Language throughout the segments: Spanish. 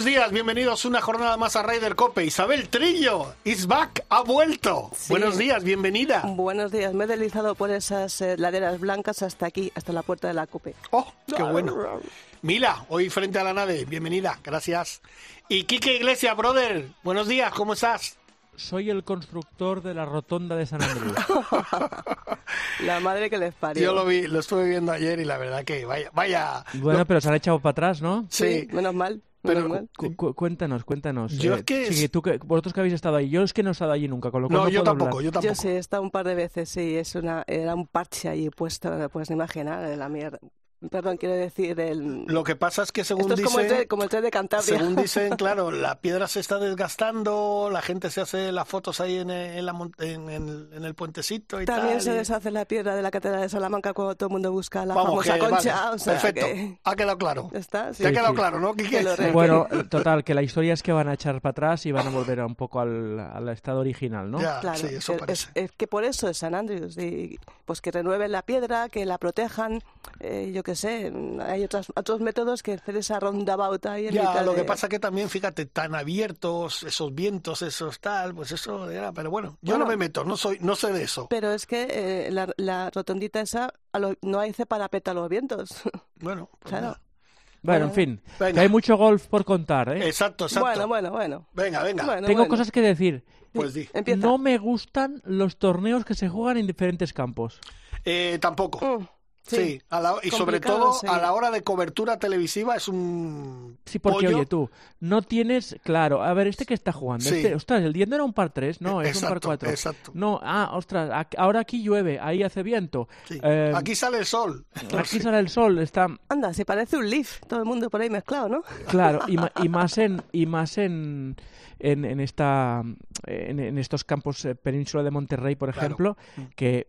Buenos días, bienvenidos una jornada más a Ryder Cope. Isabel Trillo, is back, ha vuelto. Sí. Buenos días, bienvenida. Buenos días, me he deslizado por esas eh, laderas blancas hasta aquí, hasta la puerta de la COPE. Oh, qué bueno. Mila, hoy frente a la nave, bienvenida, gracias. Y Quique Iglesias, brother, buenos días, ¿cómo estás? Soy el constructor de la rotonda de San Andrés. La madre que les parió. Yo lo vi, lo estuve viendo ayer y la verdad que vaya, vaya. Bueno, lo- pero se han echado para atrás, ¿no? sí, menos mal. Pero-. Cu- cu- cuéntanos, cuéntanos. Yo Eh, es que sí, es- tú que, vosotros que habéis estado ahí. Yo es que no he estado allí nunca, con lo cual no, no, yo puedo tampoco, hablar. yo tampoco. Yo sí, he estado un par de veces, sí, es una, era un parche allí puesto, puedes imaginar, la mierda. Perdón, quiero decir, el... Lo que pasa es que según Esto es como el, dicen, tren, como el tren de Cantabria. según dicen, claro, la piedra se está desgastando, la gente se hace las fotos ahí en el, en la mon- en el, en el puentecito y También tal. se y- deshace la piedra de la Catedral de Salamanca cuando todo el mundo busca la Vamos, famosa que concha. vale, o sea perfecto, que- ha quedado claro. ¿Ya está? Sí. Ha quedado sí. claro, ¿no? Que re- Bueno, total, que la historia es que van a echar para atrás y van a volver a un poco al, al estado original, ¿no? Ya, Claro, sí, eso es- parece. Es, es que por eso es San Andrews, y, pues que renueven la piedra, que la protejan, eh, yo qué sé, hay otras, otros métodos que hacer esa roundabout ahí en Ya, mitad lo que de- pasa que también, fíjate, tan abiertos, esos vientos, esos tal, pues eso era, pero bueno, yo Bueno. no me meto, no soy, no sé de eso. Pero es que eh, la, la rotondita esa a lo- no hay parapeta a los vientos. Bueno, pues claro. nada. Bueno, en fin, Venga. que hay mucho golf por contar, ¿eh? Exacto, exacto. Bueno, bueno, bueno. Venga, venga, Bueno, Tengo bueno. cosas que decir. pues di. Empieza. No me gustan los torneos que se juegan en diferentes campos. Eh, tampoco. Mm, Sí, a la- y sobre todo sí. a la hora de cobertura televisiva es un Sí, porque pollo. oye tú, no tienes, claro, a ver, este que está jugando, Sí. este, ostras, el día no era un par 3, no, es un par Exacto, 4. exacto. No, ah, ostras, ahora aquí llueve, ahí hace viento. Sí. Eh, Aquí sale el sol. aquí sale el sol, está Anda, se parece un leaf, todo el mundo por ahí mezclado, ¿no? claro, y, y más en y más en en, en esta en, en estos campos eh, península de Monterrey, por Claro. ejemplo, que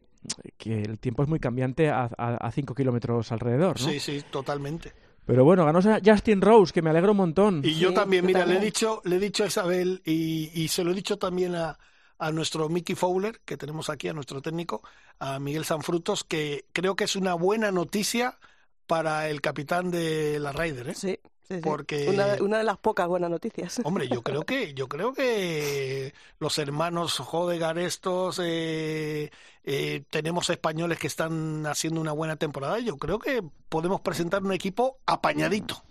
que el tiempo es muy cambiante a 5 kilómetros alrededor, ¿no? Sí, sí, totalmente. Pero bueno, ganó Justin Rose, que me alegro un montón. Y yo Sí, también, yo mira, le he dicho, le he dicho a Isabel y, y se lo he dicho también a, a nuestro Mickey Fowler, que tenemos aquí, a nuestro técnico, a Miguel Sanfrutos, que creo que es una buena noticia para el capitán de la Ryder, ¿eh? Sí, sí, sí. Porque- Una, una de las pocas buenas noticias. Hombre, yo creo que, yo creo que los hermanos Jodegar estos, eh, eh, tenemos españoles que están haciendo una buena temporada. Yo creo que podemos presentar un equipo apañadito.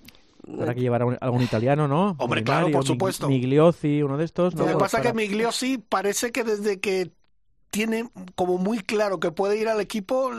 Habrá que llevar a un- algún italiano, ¿no? Hombre, Molinari claro, por supuesto. Migliozzi, uno de estos. ¿no? Lo que pasa es para- que Migliosi parece que desde que tiene como muy claro que puede ir al equipo.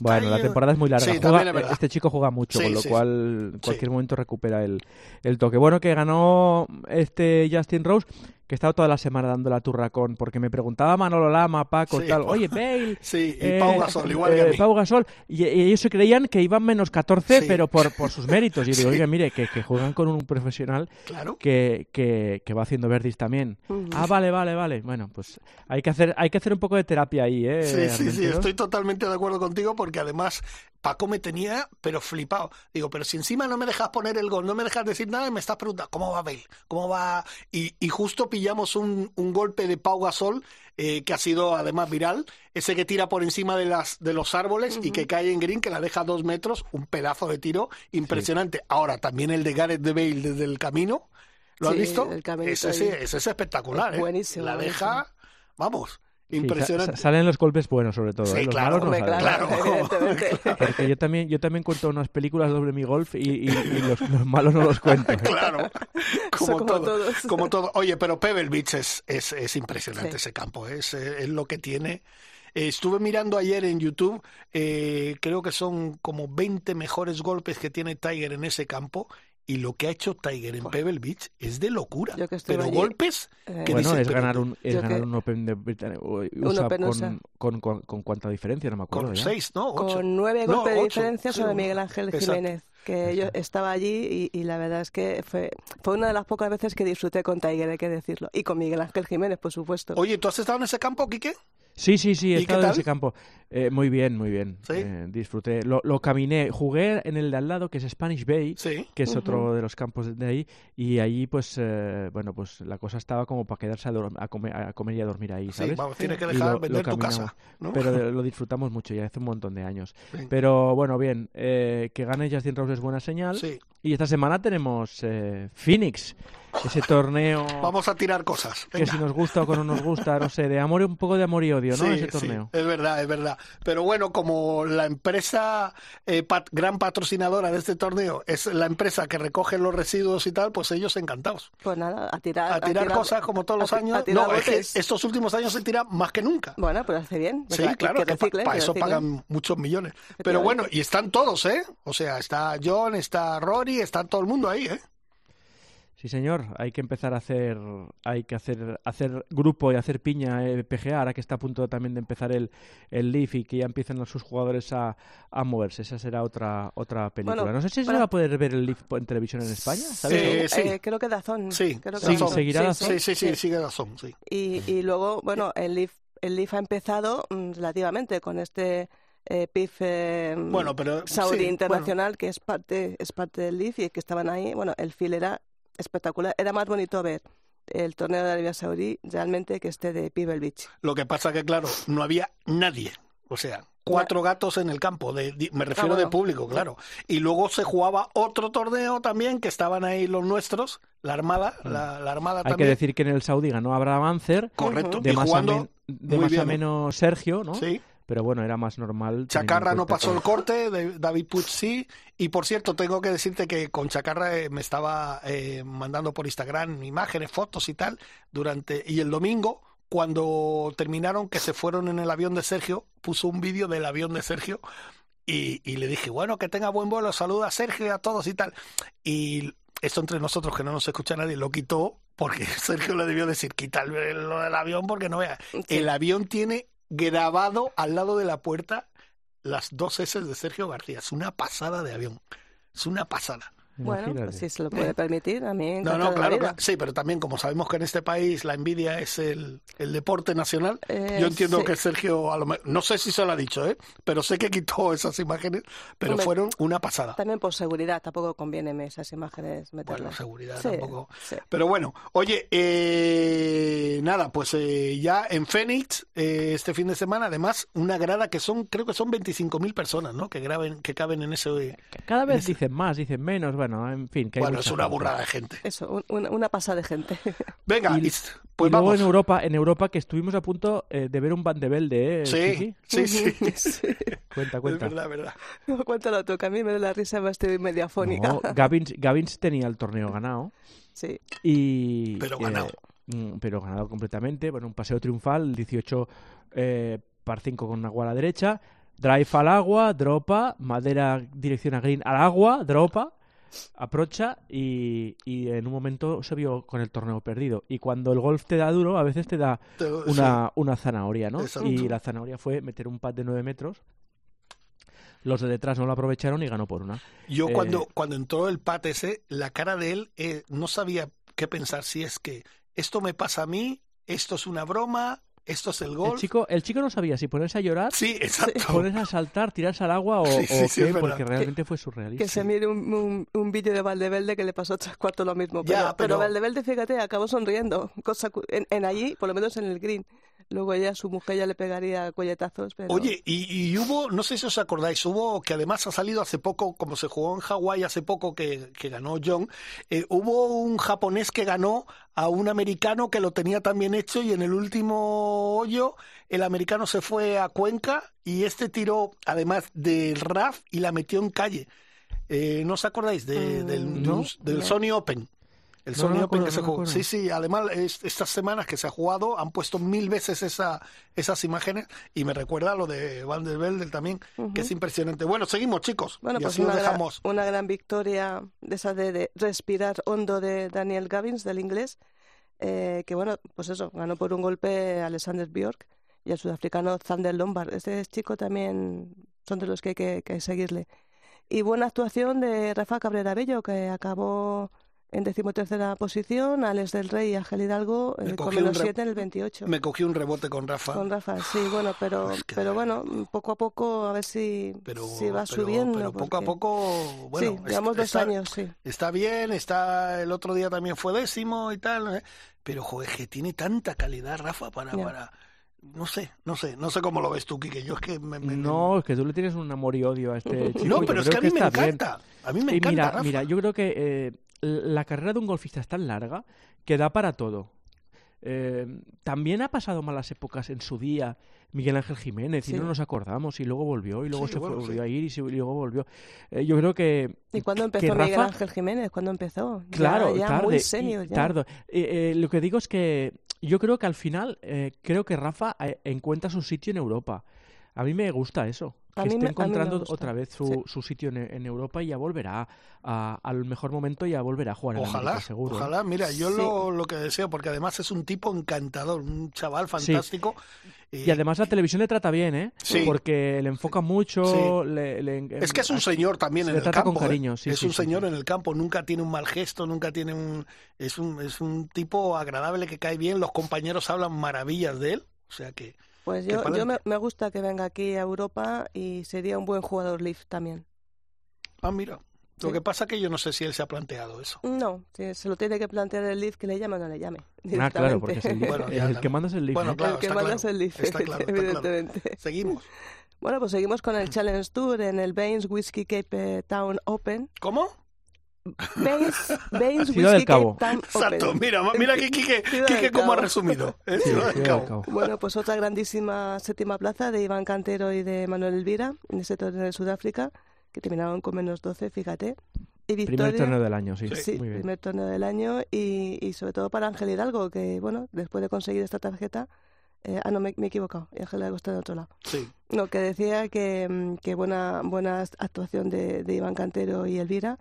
Bueno, la temporada es muy larga. Sí, Juega- también es verdad. este chico juega mucho, Sí, con lo sí, cual en cualquier momento recupera el, el toque. Bueno, que ganó este Justin Rose, que he estado toda la semana dando la turra con, porque me preguntaba Manolo Lama, Paco, Sí. tal, oye, Bale. Sí, y eh, Pau Gasol, igual que eh, a mí. Pau Gasol, y, y ellos se creían que iban menos 14, Sí. pero por, por sus méritos. Y yo digo, oye, mire, que, que juegan con un profesional Claro. que, que, que va haciendo verdis también. Ah, vale, vale, vale. Bueno, pues hay que hacer, hay que hacer un poco de terapia ahí, ¿eh? Sí, sí, sí, estoy totalmente de acuerdo contigo porque además Paco me tenía, pero flipado. Digo, pero si encima no me dejas poner el gol, no me dejas decir nada y me estás preguntando, ¿cómo va Bale? ¿Cómo va? Y, y justo pillamos un, un golpe de Pau Gasol eh, que ha sido además viral, ese que tira por encima de, las, de los árboles y que cae en green, que la deja a dos metros, un pedazo de tiro impresionante. Ahora, también el de Gareth de Bale desde el camino, ¿lo has visto? el Ese, ahí. ese es espectacular, Es ¿eh? buenísimo, La buenísimo. deja, vamos, impresionante. sa- salen los golpes buenos, sobre todo. Sí, ¿eh? Los claro, malos no salen. claro, Claro. Porque yo también, yo también cuento unas películas sobre mi golf y, y- y los, los malos no los cuento. ¿eh? Claro, como, como todo, todos. como todo. Oye, pero Pebble Beach es, es, es impresionante Sí. ese campo, es, eh, es lo que tiene. Eh, estuve mirando ayer en YouTube, eh, creo que son como 20 mejores golpes que tiene Tiger en ese campo Y lo que ha hecho Tiger en Pebble Beach es de locura. Yo que Pero allí, golpes eh, que Bueno, es ganar un, es ganar que- un Open de Britannia- o- con, con, con, con cuánta diferencia, no me acuerdo con ya. seis, ¿no? Ocho. con nueve No, golpes de diferencia sobre. Miguel Ángel Exacto. Jiménez, que yo estaba allí y, y la verdad es que fue, fue una de las pocas veces que disfruté con Tiger, hay que decirlo, y con Miguel Ángel Jiménez, por supuesto. Oye, ¿tú has estado en ese campo, Quique? Sí, sí, sí, he ¿Y qué estado en ese campo. Eh, muy bien, muy bien. ¿Sí? Eh, disfruté. Lo, lo caminé, jugué en el de al lado, que es Spanish Bay, Sí. que es otro de los campos de ahí, y allí, pues, eh, bueno, pues la cosa estaba como para quedarse a, dor- a comer, a comer y a dormir ahí, Sí, ¿sabes? vamos, tienes que dejar lo- lo vender tu casa. ¿no? Pero lo disfrutamos mucho ya hace un montón de años. Sí. Pero bueno, bien, eh, que gane Justin Rose es buena señal. Sí. Y esta semana tenemos eh, Phoenix, ese torneo Vamos a tirar cosas. que si nos gusta o que no nos gusta, no sé, de amor y un poco de amor y odio, ¿no? Sí, ese sí, torneo. es verdad, es verdad. Pero bueno, como la empresa eh, pat- gran patrocinadora de este torneo es la empresa que recoge los residuos y tal, pues ellos encantados. Pues nada, a tirar, A tirar cosas como todos los a ti- años. a tirar No, es que estos últimos años se tira más que nunca. Bueno, pues hace bien. Sí, que- claro, que que pa- reciclen, para que eso reciclen. pagan muchos millones. Pero bueno, y están todos, ¿eh? O sea, está John, está Rory, está todo el mundo ahí, ¿eh? Sí, señor, hay que empezar a hacer, hay que hacer, hacer grupo y hacer piña eh, PGA, ahora que está a punto también de empezar el, el Leaf y que ya empiezan sus jugadores a, a moverse. Esa será otra otra película. Bueno, no sé si se bueno. va a poder ver el Leaf en televisión en España, ¿sabes? Sí, Eh, sí. eh, creo que Dazón. Sí, creo que Sí, Dazón. seguirá Dazón. Sí, sí, sí, sigue razón, sí. Y, y luego, bueno, el Leaf, el Leaf ha empezado mm, relativamente con este eh, PIF eh, Bueno, pero Saudi sí, Internacional, que es parte, es parte del Leaf y que estaban ahí. Bueno, el feel era espectacular. Era más bonito ver el torneo de Arabia Saudí realmente que este de Pebble Beach. Lo que pasa que, claro, no había nadie. O sea, cuatro gatos en el campo. De, di- me refiero bueno. de público, claro. Y luego se jugaba otro torneo también, que estaban ahí los nuestros, la Armada, la, la Armada Hay que también. decir que en el Saudí ganó Abraham Ancer, Correcto. de y más, a, jugando men- de más a bien. menos Sergio, ¿no? Sí. Pero bueno, era más normal. Chacarra no pasó el corte, de- David Puig sí. Y por cierto, tengo que decirte que con Chacarra eh, me estaba eh, mandando por Instagram imágenes, fotos y tal. durante Y el domingo, cuando terminaron, que se fueron en el avión de Sergio, puso un vídeo del avión de Sergio. Y, y le dije, bueno, que tenga buen vuelo, saluda a Sergio y a todos y tal. Y esto entre nosotros, que no nos escucha nadie, lo quitó porque Sergio le debió decir, quita el- lo del avión porque no vea. Sí. El avión tiene grabado al lado de la puerta las dos S de Sergio García. Es una pasada de avión. Es una pasada. Bueno, Imagínate. pues si se lo puede permitir, a mí No, no, claro, claro. Sí, pero también como sabemos que en este país la envidia es el, el deporte nacional, Eh, yo entiendo sí. que Sergio, a lo me- no sé si se lo ha dicho, ¿eh? pero sé que quitó esas imágenes, pero Hombre, fueron una pasada. También por seguridad, tampoco conviene esas imágenes Bueno, meterlas. seguridad Sí, tampoco. sí. Pero bueno, oye, eh, nada, pues eh, ya en Phoenix eh, este fin de semana, además, una grada que son, creo que son 25.000 personas, ¿no? Que graben, que caben en ese. Cada vez dicen más, dicen menos, bueno, en fin. Que Bueno, es una gente. burrada de gente. Eso, un- una, una pasada de gente. Venga, Y- y- pues y luego vamos. en Europa, en Europa que estuvimos a punto eh, de ver un Van de Velde, ¿eh? Sí, sí, sí. Sí. Cuenta, Es cuenta. verdad, verdad. No, cuéntalo tú, que a mí me da la risa, me estoy media fónica. No, Gavins, Gavins tenía el torneo ganado Sí. y... Pero eh, ganado. mm, pero ganado completamente. Bueno, un paseo triunfal, 18 eh, par 5 con agua a la derecha, drive al agua, dropa, madera dirección a green al agua, dropa, aprocha y, y en un momento se vio con el torneo perdido. Y cuando el golf te da duro, a veces te da una, una zanahoria, ¿no? Exacto. Y la zanahoria fue meter un pad de 9 metros. Los de detrás no lo aprovecharon y ganó por una. Yo Eh, cuando, cuando entró el pat ese, la cara de él eh, no sabía qué pensar, si es que esto me pasa a mí, esto es una broma, esto es el El gol. chico, el chico no sabía si ponerse a llorar, Sí, exacto. ponerse a saltar, tirarse al agua o, Sí, sí, o qué, porque realmente fue surrealista. Que se mire un, un, un vídeo de Valdevelde que le pasó tres cuartos lo mismo. Pero, Ya, pero... pero- Valdevelde, fíjate, acabó sonriendo. Cosa en, en allí, por lo menos en el green. Luego ella, su mujer ya le pegaría colletazos. Pero... Oye, y, y hubo, no sé si os acordáis, hubo, que además ha salido hace poco, como se jugó en Hawái hace poco, que, que ganó John, eh, hubo un japonés que ganó a un americano que lo tenía también hecho y en el último hoyo el americano se fue a Cuenca y este tiró además del RAF y la metió en calle. Eh, ¿No os acordáis de- Mm, del, no. del Sony Open? El No, Sony no me Open acuerdo, que se no jugó. Sí, sí, además es- estas semanas que se ha jugado han puesto mil veces esa, esas imágenes y me recuerda a lo de Van der Velde también, que es impresionante. Bueno, seguimos chicos. Bueno, y pues así nos una gran, dejamos. una gran victoria de esa de, de respirar hondo de Daniel Gavins, del inglés, eh, que bueno, pues eso, ganó por un golpe a Alexander Bjork y al sudafricano Zander Lombard. Este chico también son de los que hay que, que seguirle. Y buena actuación de Rafa Cabrera Bello, que acabó en decimotercera posición, Alex del Rey y Ángel Hidalgo Me eh, con menos re- 7 en el 28. Me cogí un rebote con Rafa. Con Rafa, sí, bueno, pero, Es que pero bueno, poco a poco a ver si, pero, si va pero- subiendo. pero poco a poco, bueno, sí, llevamos dos está, años, sí. está bien, está el otro día también fue décimo y tal, ¿eh? pero joder, que tiene tanta calidad Rafa para, para, no sé, no sé, no sé cómo lo ves tú, Quique, yo es que me, me- No, es que tú le tienes un amor y odio a este chico. no, pero es que a mí me bien. encanta, a mí me Y encanta mira, Rafa. mira, yo creo que eh, la carrera de un golfista es tan larga que da para todo. Eh, también ha pasado malas épocas en su día Miguel Ángel Jiménez y no nos acordamos y luego volvió y luego Sí, se bueno, volvió sí. a ir y, se- y luego volvió. Eh, yo creo que ¿Y cuándo empezó Miguel Ángel Jiménez? ¿Cuándo empezó? Ya- Claro, ya, tarde. muy senior, ya. tarde. Eh, eh, lo que digo es que yo creo que al final, creo que Rafa encuentra su sitio en Europa. A mí me gusta eso. A Que esté me- a mí me encontrando gusta, otra vez su, sí. su sitio en, en Europa y ya volverá a- al mejor momento y ya volverá a jugar en Ojalá, América, seguro. ¿eh? ojalá, mira, yo Sí. lo, lo que deseo, porque además es un tipo encantador, un chaval fantástico. Y además la televisión le trata bien, ¿eh? Sí. Porque le enfoca mucho. le- le- Es que es un eh, señor también se en le el trata campo. con ¿eh? cariño, sí, es sí, un sí, señor sí. en el campo, nunca tiene un mal gesto, nunca tiene un es un es un tipo agradable que cae bien, los compañeros hablan maravillas de él, o sea que Pues yo, yo me, gusta que venga aquí a Europa y sería un buen jugador Leaf también. ah mira, lo Sí. que pasa que yo no sé si él se ha planteado eso. No, si se lo tiene que plantear el Leaf, que le llame o no le llame. Ah, claro, porque es el, Leaf. Bueno, ya el que manda es el Leaf. Bueno, ¿eh? claro, el que manda claro, es el Leaf, está claro, está claro. evidentemente. Seguimos. Bueno, pues seguimos con el Challenge Tour en el Baines Whiskey Cape Town Open. ¿Cómo? Baines, Baines Ciudad del Cabo. Exacto, mira, mira que Quique, cómo ha resumido. ¿eh? Sí, Ciudad del Ciudad del Cabo. Cabo. Bueno, pues otra grandísima séptima plaza de Iván Cantero y de Manuel Elvira en ese torneo de Sudáfrica, que terminaron con menos 12, fíjate. Y Primer torneo del año, sí. sí, Muy bien. primer torneo del año y, y sobre todo para Ángel Hidalgo, que bueno, después de conseguir esta tarjeta, eh, ah, no, me, me he equivocado, y Ángel Hidalgo está en otro lado. Sí. No, que decía que, mm, que buena, buena actuación de, de Iván Cantero y Elvira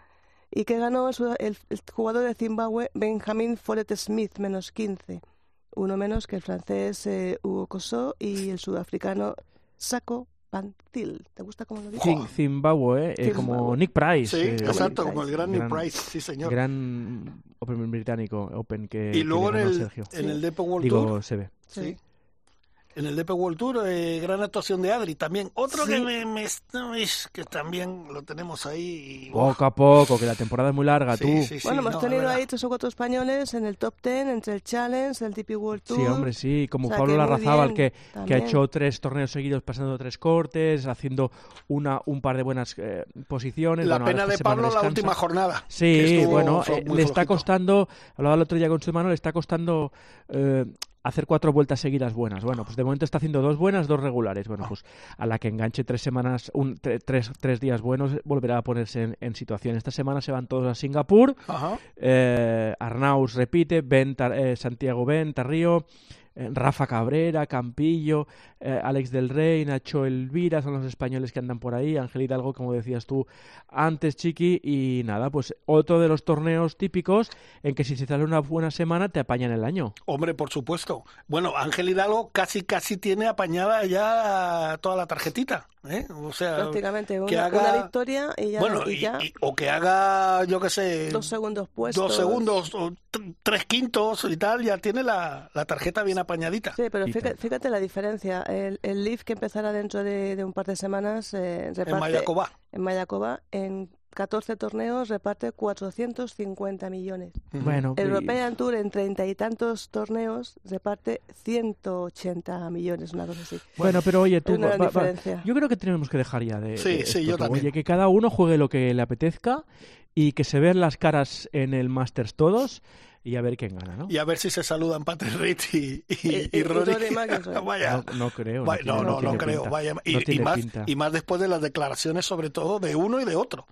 y que ganó el, el- el jugador de Zimbabue, Benjamin Follett Smith, menos 15. Uno menos que el francés eh, Hugo Cosso y el sudafricano Sako Pantil. ¿Te gusta cómo lo? Zim- Zimbabue, eh, como Zimbabue. Nick Price. Sí, eh, exacto, como el gran Nick Gran- Price, sí señor. Gran Open británico, Open que. y luego que en el, Sergio. en el Sí. Depo World Tour Digo, se ve. Sí. En el DP World Tour, eh, gran actuación de Adri también. Otro Sí. que me, me- que también lo tenemos ahí. y- Poco a poco, que la temporada es muy larga, Sí, tú. sí, sí, Bueno, no, hemos tenido ahí tres o cuatro españoles en el top ten, entre el Challenge, el DP World Tour. Sí, hombre, sí, como O sea, Pablo Larrazábal, que, que ha hecho tres torneos seguidos pasando tres cortes, haciendo una un par de buenas eh, posiciones. La Bueno, pena de Pablo la última jornada. Sí, estuvo bueno, eh, le está costando, hablaba el otro día con su hermano, le está costando eh, hacer cuatro vueltas seguidas buenas. Bueno, pues de momento está haciendo dos buenas, dos regulares. Bueno, pues a la que enganche tres semanas, un, tre- tres, tres días buenos, volverá a ponerse en, en situación. Esta semana se van todos a Singapur, Ajá. eh, Arnaus repite, ben, Tar- eh, Santiago Ben, Tarrío, Rafa Cabrera, Campillo, eh, Alex del Rey, Nacho Elvira, son los españoles que andan por ahí, Ángel Hidalgo, como decías tú antes, Chiqui, y nada, pues otro de los torneos típicos en que si se sale una buena semana te apañan el año. Hombre, por supuesto. Bueno, Ángel Hidalgo casi casi tiene apañada ya toda la tarjetita. ¿Eh? O sea, Prácticamente una, que haga- una victoria y ya, bueno, y y- ya y- o que haga, yo qué sé, dos segundos puestos. dos segundos o tr- tres quintos y tal, ya tiene la, la tarjeta bien apañadita. Sí, pero fíjate, fíjate la diferencia. El, el Leaf que empezará dentro de, de un par de semanas eh, reparte en Mayacoba. en Mayacoba, en 14 torneos reparte 450 millones. Bueno, El y- European Tour en treinta y tantos torneos reparte 180 millones, una cosa así. bueno, pero oye, tú, va- va- diferencia. yo creo que tenemos que dejar ya de, Sí, de sí, esto, yo tú. también. Oye, que cada uno juegue lo que le apetezca y que se vean las caras en el Masters todos y a ver quién gana, ¿no? Y a ver si se saludan Patrick Reed y, y, Y- y y Rory. Vaya. No, no creo. Vaya, tiene- no, no, no, tiene creo. Vaya, No y, tiene más, pinta. y más después de las declaraciones, sobre todo de uno y de otro.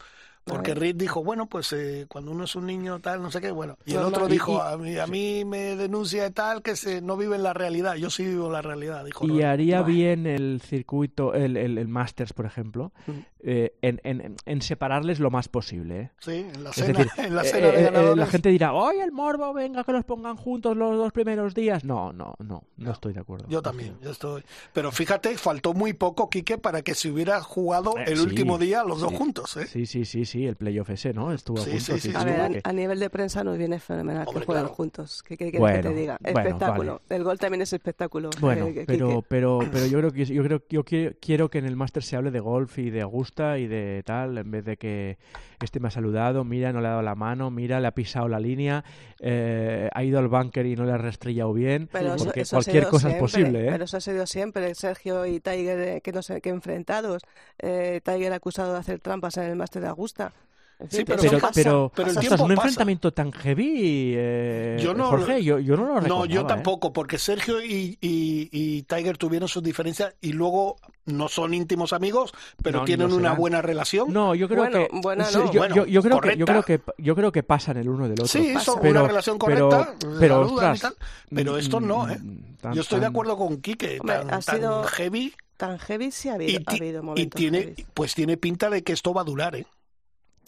Porque Reed dijo, bueno, pues eh, cuando uno es un niño tal, no sé qué, bueno. Y el otro dijo, y- a mí, a mí me denuncia tal que se no vive en la realidad. Yo sí vivo en la realidad, dijo. Y haría bien el circuito, el, el, el Masters, por ejemplo, Mm. eh, en, en, en separarles lo más posible. ¿eh? Sí, en la cena, decir, en la eh, cena eh, de eh, ganadores. la gente dirá, ¡ay, el morbo! Venga, que los pongan juntos los dos primeros días. No, no, no, no, estoy de acuerdo. Yo también, yo estoy. Pero fíjate, faltó muy poco, Quique, para que se hubiera jugado Eh, el sí, último día los dos sí. juntos, ¿eh? Sí, sí, sí, sí, el playoff ese, ¿no? Estuvo Sí, a sí, sí, sí, sí, ver, a, nivel de prensa nos viene fenomenal Hombre, que jueguen claro. juntos. ¿Qué quieres que Bueno, te diga? bueno, Espectáculo. vale. El gol también es espectáculo. Bueno, eh, pero, Quique. pero, pero yo creo que yo creo yo quiero, quiero que en el máster se hable de golf y de Augusta y de tal, en vez de que este me ha saludado, mira, no le ha dado la mano, mira, le ha pisado la línea, eh, ha ido al bunker y no le ha rastrillado bien, Pero porque eso cualquier cosa es posible, ¿eh? Pero eso ha sido siempre. Sergio y Tiger, eh, que no sé, que enfrentados. Eh, Tiger acusado de hacer trampas en el máster de Augusta. Sí, pero pero, pasa, pero, pero el ostras, tiempo un pasa. enfrentamiento tan heavy, eh, Yo no Jorge, yo, yo no lo. No, yo ¿eh? tampoco, porque Sergio y, y- y Tiger tuvieron sus diferencias y luego no son íntimos amigos, pero No, tienen no una buena relación. No, yo creo Bueno, que buena sí, no. yo, Bueno, yo- yo creo que yo creo que yo creo que pasan el uno del otro. Sí, son Pero- una relación correcta, pero, ostras, tal, pero esto no, ¿eh? mm, tan- Yo estoy de tan- acuerdo con Quique, Hombre, tan, ha tan sido- heavy Tan heavy sí ha habido, y, ha y tiene, heavy. pues tiene pinta de que esto va a durar, ¿eh?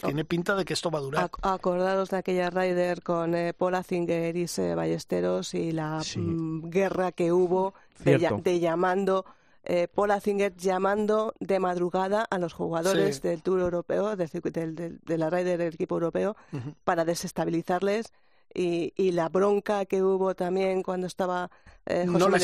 Oh. Tiene pinta de que esto va a durar. Ac- Acordaros de aquella Ryder con eh, Paul Azinger y Ballesteros y la Sí. mm, guerra que hubo de, de llamando, eh, Paul Azinger llamando de madrugada a los jugadores Sí. del Tour Europeo, del del- del- de la Ryder del equipo europeo, para desestabilizarles. Y, y la bronca que hubo también cuando estaba eh, José No les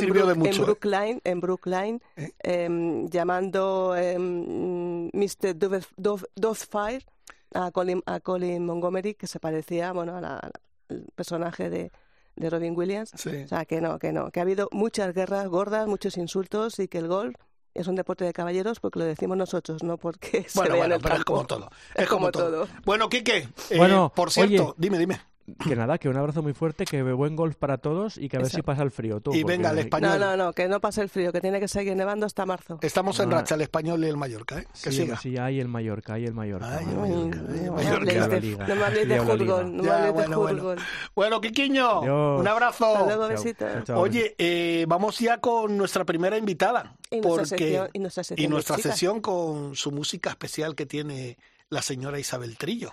en, Brook- mucho, en ¿eh? Brookline, en Brookline ¿Eh? em, llamando em, Mr. Dove, Dove- Dovefire a Colin, a Colin Montgomery, que se parecía bueno, a la- al personaje de, de Robin Williams. Sí. O sea, que no, que no, que ha habido muchas guerras gordas, muchos insultos y que el golf es un deporte de caballeros porque lo decimos nosotros, no porque se Bueno, el pero es como todo. Es como todo. Bueno, Quique, eh, Bueno, por cierto, oye. dime, dime. Que nada, que un abrazo muy fuerte, que buen golf para todos y que a ver Eso. si pasa el frío tú. Y porque- venga, el español. No, no, no, que no pase el frío, que tiene que seguir nevando hasta marzo. Estamos en Ah. racha, el español y el Mallorca, ¿eh? Que Sí, siga. sí, hay el Mallorca, hay el Mallorca. Ay, el No me Mallorca. habléis de, Liga. no me habléis de fútbol, no me Ya, habléis de bueno, bueno. Quiquiño, un abrazo. Hasta luego, besitos. Oye, eh, vamos ya con nuestra primera invitada. Y nuestra porque, sección- y nuestra sección y nuestra sesión con su música especial que tiene la señora Isabel Trillo.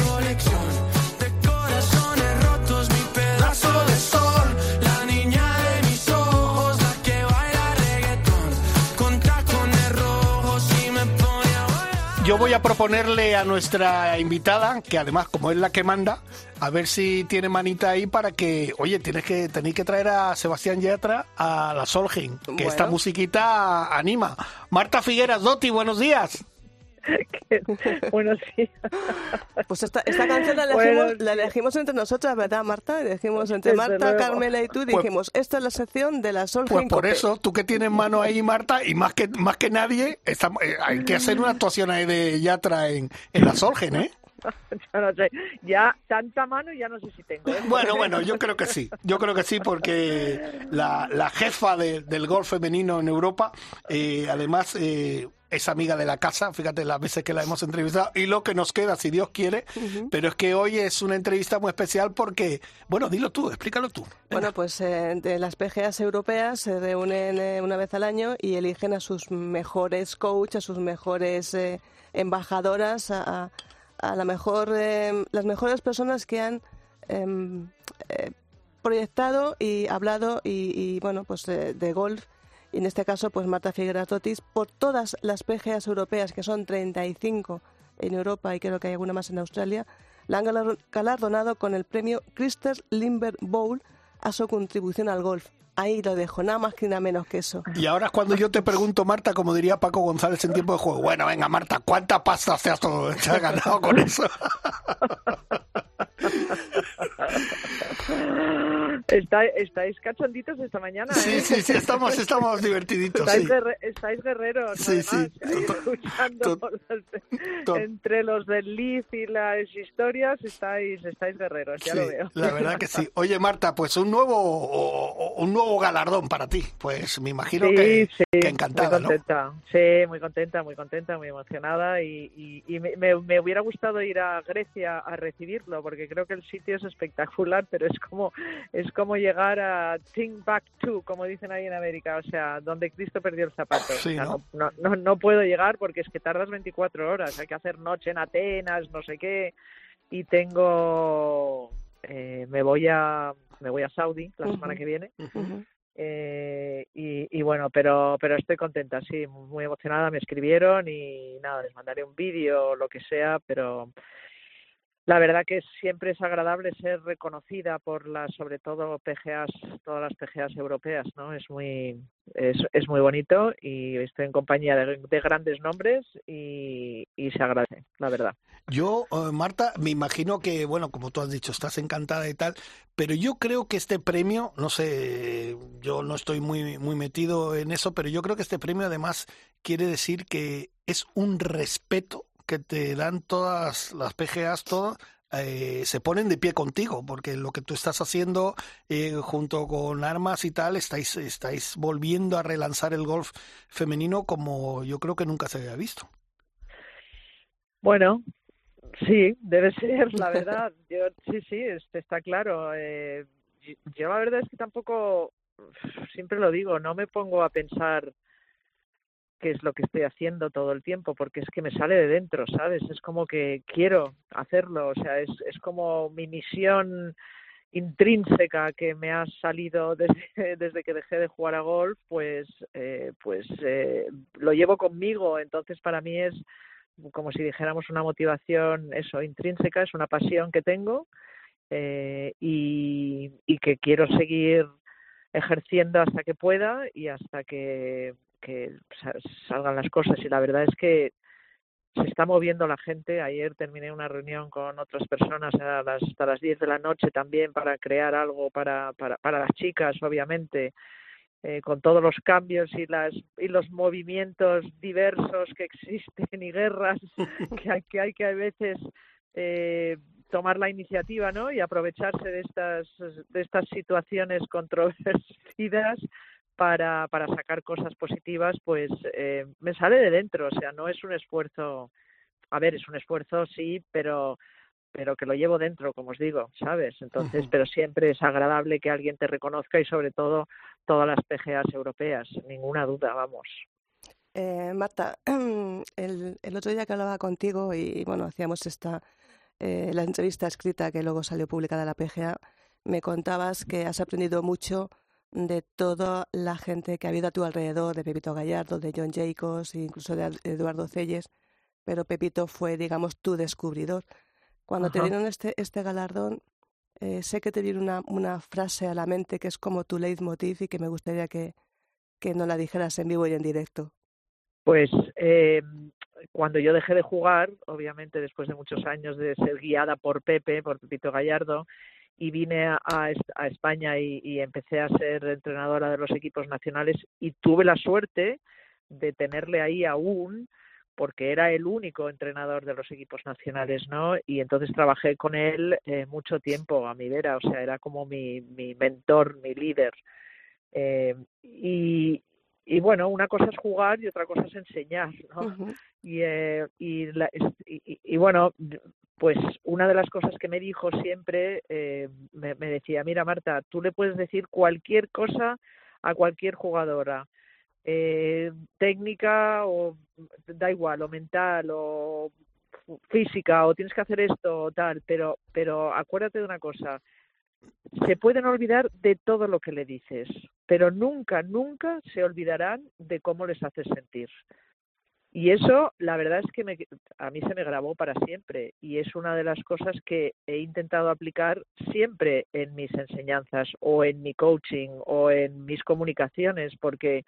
voy a proponerle a nuestra invitada, que además como es la que manda, a ver si tiene manita ahí para que, oye, tienes que tenéis que traer a Sebastián Yatra a la Solheim, que Bueno. esta musiquita anima. Marta Figueras Dotti, buenos días. Buenos días. Pues esta, esta canción la Bueno, elegimos, la elegimos entre nosotras, ¿verdad, Marta? Elegimos entre Desde Marta, luego. Carmela y tú. Pues- Dijimos, esta es la sección de la Sol Pues por eso, tú que tienes mano ahí, Marta, y más que más que nadie, estamos- eh, hay que hacer una actuación ahí de Yatra en, en la Solheim, ¿eh? Yo no sé, ya tanta mano ya no sé si tengo. ¿eh? Bueno, bueno, yo creo que sí. Yo creo que sí, porque la, la jefa de- del golf femenino en Europa, eh, además, eh, es amiga de la casa, fíjate las veces que la hemos entrevistado, y lo que nos queda, si Dios quiere, pero es que hoy es una entrevista muy especial porque, bueno, dilo tú, explícalo tú. Bueno, pues eh, de las PGAs europeas se reúnen eh, una vez al año y eligen a sus mejores coaches, a sus mejores eh, embajadoras, a, a- a la mejor, eh, las mejores personas que han em, eh, proyectado y hablado y, y, bueno, pues eh, de golf. Y en este caso, pues Marta Figueras Totis, por todas las PGAs europeas, que son 35 en Europa y creo que hay alguna más en Australia, la han galar- galardonado con el premio Christer Limber Bowl a su contribución al golf. Ahí lo dejo, nada más que nada menos que eso. Y ahora es cuando yo te pregunto, Marta, como diría Paco González en tiempo de juego, bueno, venga, Marta, ¿cuánta pasta se has, todo- se has ganado con eso? Está- estáis cachonditos esta mañana, Sí, ¿eh? sí, sí, estamos, estamos divertiditos. Estáis, Sí. guerre- estáis guerreros, Sí, sí. además, To- escuchando los- entre los del Leaf y las historias, estáis, estáis guerreros, ya Sí, lo veo. la verdad que sí. Oye, Marta, pues un nuevo un nuevo galardón para ti. Pues me imagino Sí, que, sí, que encantada, muy ¿no? contenta. Sí, muy contenta, muy contenta, muy emocionada y, y, y me, me- me hubiera gustado ir a Grecia a recibirlo porque creo que el sitio es espectacular, pero es como es como llegar a Timbuktu, como dicen ahí en América, o sea, donde Cristo perdió el zapato. Sí, O sea, ¿no? no, no, no, puedo llegar porque es que tardas 24 horas, hay que hacer noche en Atenas, no sé qué, y tengo eh, me voy a me voy a Saudi la semana que viene eh, y, y bueno, pero pero estoy contenta, sí, muy emocionada. Me escribieron y nada, les mandaré un vídeo, lo que sea, pero la verdad que siempre es agradable ser reconocida por las, sobre todo PGAs, todas las PGAs europeas, ¿no? Es muy es, es muy bonito y estoy en compañía de, de grandes nombres y, y se agradece, la verdad. Yo, eh, Marta, me imagino que, bueno, como tú has dicho, estás encantada y tal, pero yo creo que este premio, no sé, yo no estoy muy, muy metido en eso, pero yo creo que este premio además quiere decir que es un respeto que te dan todas las PGAs, todas, eh, se ponen de pie contigo, porque lo que tú estás haciendo eh, junto con armas y tal, estáis, estáis volviendo a relanzar el golf femenino como yo creo que nunca se había visto. Bueno, sí, debe ser, la verdad. Yo, sí, sí, este, está claro. Eh, yo la verdad es que tampoco, siempre lo digo, no me pongo a pensar qué es lo que estoy haciendo todo el tiempo, porque es que me sale de dentro, ¿sabes? Es como que quiero hacerlo, o sea, es, es como mi misión intrínseca que me ha salido desde, desde que dejé de jugar a golf, pues, eh, pues eh, lo llevo conmigo, entonces para mí es como si dijéramos una motivación, eso, intrínseca, es una pasión que tengo eh, y que quiero seguir ejerciendo hasta que pueda y hasta que, que sa- salgan las cosas. Y la verdad es que se está moviendo la gente. Ayer terminé una reunión con otras personas a las, hasta las 10 de la noche también para crear algo para, para, para las chicas, obviamente eh, con todos los cambios y las y los movimientos diversos que existen y guerras que hay que hay que a veces eh, tomar la iniciativa no y aprovecharse de estas de estas situaciones controvertidas para para sacar cosas positivas pues eh, me sale de dentro o sea no es un esfuerzo a ver es un esfuerzo sí pero pero que lo llevo dentro, como os digo, ¿sabes? Entonces, pero siempre es agradable que alguien te reconozca y sobre todo todas las PGAs europeas, ninguna duda, vamos. Eh, Marta, el, el otro día que hablaba contigo y bueno, hacíamos esta eh, la entrevista escrita que luego salió publicada en la PGA, me contabas que has aprendido mucho de toda la gente que ha habido a tu alrededor, de Pepito Gallardo, de John Jacobs, e incluso de Eduardo Celles, pero Pepito fue, digamos, tu descubridor. Cuando te dieron este, este galardón, eh, sé que te viene una, una frase a la mente que es como tu leitmotiv y que me gustaría que, que nos la dijeras en vivo y en directo. Pues eh, cuando yo dejé de jugar, obviamente después de muchos años de ser guiada por Pepe, por Pepito Gallardo, y vine a, a Es- a España y, y empecé a ser entrenadora de los equipos nacionales y tuve la suerte de tenerle ahí aún porque era el único entrenador de los equipos nacionales, ¿no? Y entonces trabajé con él eh, mucho tiempo a mi vera, o sea, era como mi, mi mentor, mi líder. Eh, y, y bueno, una cosa es jugar y otra cosa es enseñar, ¿no? Y, eh, y, la- y- y bueno, pues una de las cosas que me dijo siempre, eh, me, decía, mira Marta, tú le puedes decir cualquier cosa a cualquier jugadora, eh, técnica o da igual, o mental o física, o tienes que hacer esto o tal, pero, pero acuérdate de una cosa, se pueden olvidar de todo lo que le dices, pero nunca, nunca se olvidarán de cómo les haces sentir. Y eso, la verdad es que me- a mí se me grabó para siempre y es una de las cosas que he intentado aplicar siempre en mis enseñanzas o en mi coaching o en mis comunicaciones, porque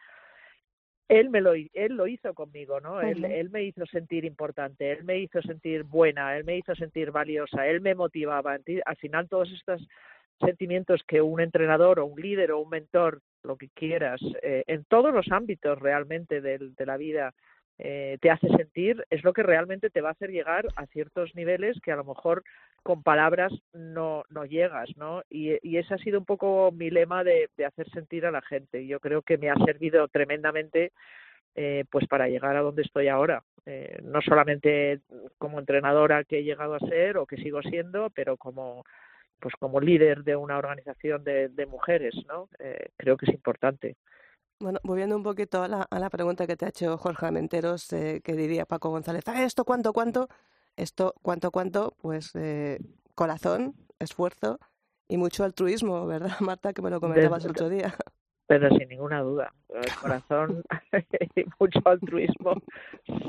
él me lo él lo hizo conmigo, ¿no? Él, me hizo sentir importante, él me hizo sentir buena, él me hizo sentir valiosa, él me motivaba. Al final todas estas sentimientos que un entrenador o un líder o un mentor, lo que quieras, eh, en todos los ámbitos realmente de, de la vida, eh, te hace sentir, es lo que realmente te va a hacer llegar a ciertos niveles que a lo mejor con palabras no, no llegas, ¿no? Y, y ese ha sido un poco mi lema de, de hacer sentir a la gente. Yo creo que me ha servido tremendamente eh, pues para llegar a donde estoy ahora. Eh, no solamente como entrenadora que he llegado a ser o que sigo siendo, pero como pues como líder de una organización de, de mujeres, ¿no? Eh, creo que es importante. Bueno, volviendo un poquito a la, a la pregunta que te ha hecho Jorge Menteros, eh, que diría Paco González, ¿Ah, ¿esto cuánto, cuánto? Esto, ¿cuánto, cuánto? Pues eh, corazón, esfuerzo y mucho altruismo, ¿verdad, Marta? Que me lo comentabas el otro día. Pero sin ninguna duda, el corazón y mucho altruismo,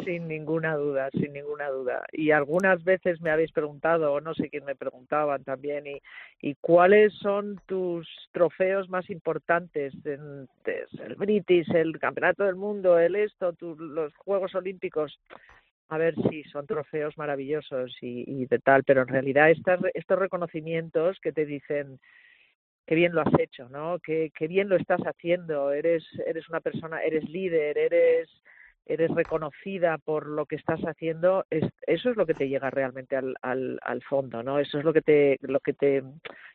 sin ninguna duda, sin ninguna duda. Y algunas veces me habéis preguntado, o no sé quién me preguntaban también, y, y cuáles son tus trofeos más importantes, el British, el Campeonato del Mundo, el esto, tu, los Juegos Olímpicos. A ver, sí, son trofeos maravillosos y, y de tal, pero en realidad estas, estos reconocimientos que te dicen, qué bien lo has hecho, ¿no? Qué, qué bien lo estás haciendo, eres, eres una persona, eres líder, eres, eres reconocida por lo que estás haciendo, es, eso es lo que te llega realmente al, al, al fondo, ¿no? Eso es lo que te, lo que te,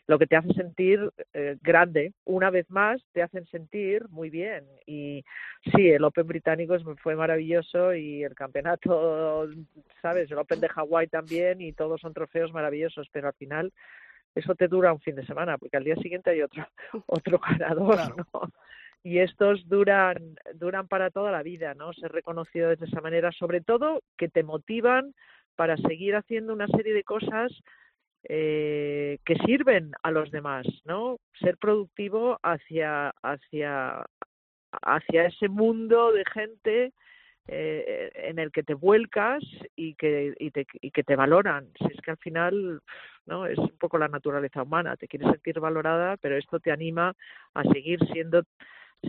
lo que te hace sentir eh, grande. Una vez más, te hacen sentir muy bien. Y sí, el Open británico fue maravilloso y el campeonato, sabes, el Open de Hawái también y todos son trofeos maravillosos, pero al final eso te dura un fin de semana, porque al día siguiente hay otro, otro ganador, Claro. ¿no? Y estos duran, duran para toda la vida, ¿no? Ser reconocido de esa manera, sobre todo que te motivan para seguir haciendo una serie de cosas eh, que sirven a los demás, ¿no? Ser productivo hacia, hacia, hacia ese mundo de gente eh, en el que te vuelcas y que, y, te, y que te valoran. Si es que al final no es un poco la naturaleza humana, te quieres sentir valorada, pero esto te anima a seguir siendo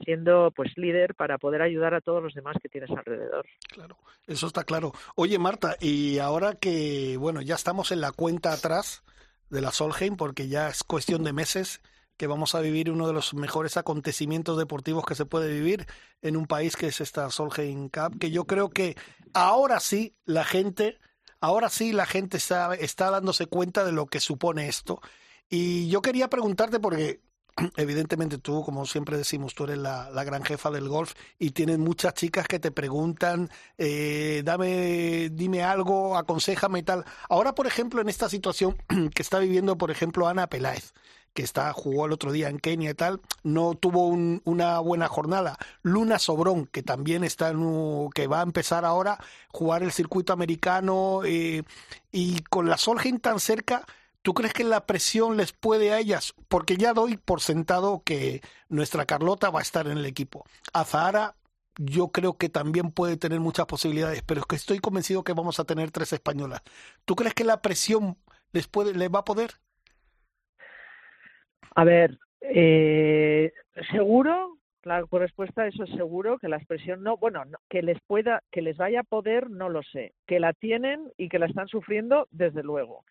siendo pues líder para poder ayudar a todos los demás que tienes alrededor. Claro, eso está claro. Oye, Marta, y ahora que, bueno, ya estamos en la cuenta atrás de la Solheim, porque ya es cuestión de meses que vamos a vivir uno de los mejores acontecimientos deportivos que se puede vivir en un país que es esta Solheim Cup, que yo creo que ahora sí la gente, ahora sí la gente está, está dándose cuenta de lo que supone esto. Y yo quería preguntarte porque evidentemente tú, como siempre decimos, tú eres la, la, gran jefa del golf y tienes muchas chicas que te preguntan, eh, dame, dime algo, aconsejame y tal. Ahora, por ejemplo, en esta situación que está viviendo, por ejemplo, Ana Peláez, que está jugó el otro día en Kenia y tal, no tuvo un, una buena jornada. Luna Sobrón, que también está en un, que va a empezar ahora a jugar el circuito americano eh, y con la Solheim tan cerca, ¿Tú crees que la presión les puede a ellas? Porque ya doy por sentado que nuestra Carlota va a estar en el equipo. A Zahara yo creo que también puede tener muchas posibilidades, pero es que estoy convencido que vamos a tener tres españolas. ¿Tú crees que la presión les puede, les va a poder? A ver, eh, seguro, la respuesta a eso es seguro que la expresión no, bueno, no, que les pueda, que les vaya a poder, no lo sé. Que la tienen y que la están sufriendo, desde luego.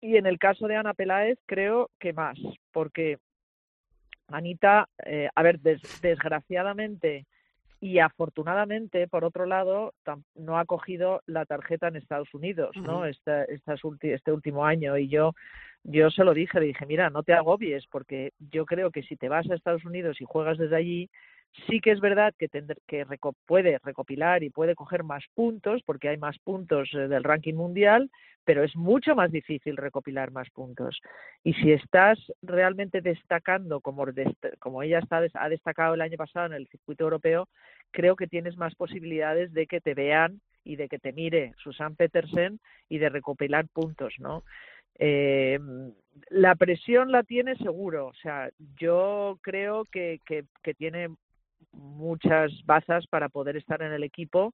Y en el caso de Ana Peláez, creo que más, porque Anita, eh, a ver, des, desgraciadamente y afortunadamente, por otro lado, no ha cogido la tarjeta en Estados Unidos, ¿no? Uh -huh. este, este, este último año. Y yo, yo se lo dije, le dije, mira, no te agobies, porque yo creo que si te vas a Estados Unidos y juegas desde allí, sí que es verdad que, tendr, que puede recopilar y puede coger más puntos, porque hay más puntos eh, del ranking mundial, pero es mucho más difícil recopilar más puntos. Y si estás realmente destacando, como, ella está, ha destacado el año pasado en el circuito europeo, creo que tienes más posibilidades de que te vean y de que te mire Susan Petersen y de recopilar puntos, ¿no? Eh, la presión la tiene seguro, o sea, yo creo que, que tiene muchas bazas para poder estar en el equipo.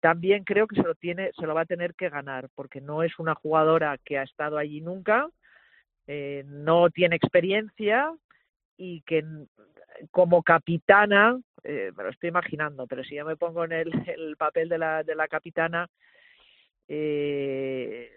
También creo que se lo tiene, se lo va a tener que ganar, porque no es una jugadora que ha estado allí nunca, eh, no tiene experiencia y que como capitana, eh, me lo estoy imaginando, pero si yo me pongo en el, el papel de la, de la capitana, eh,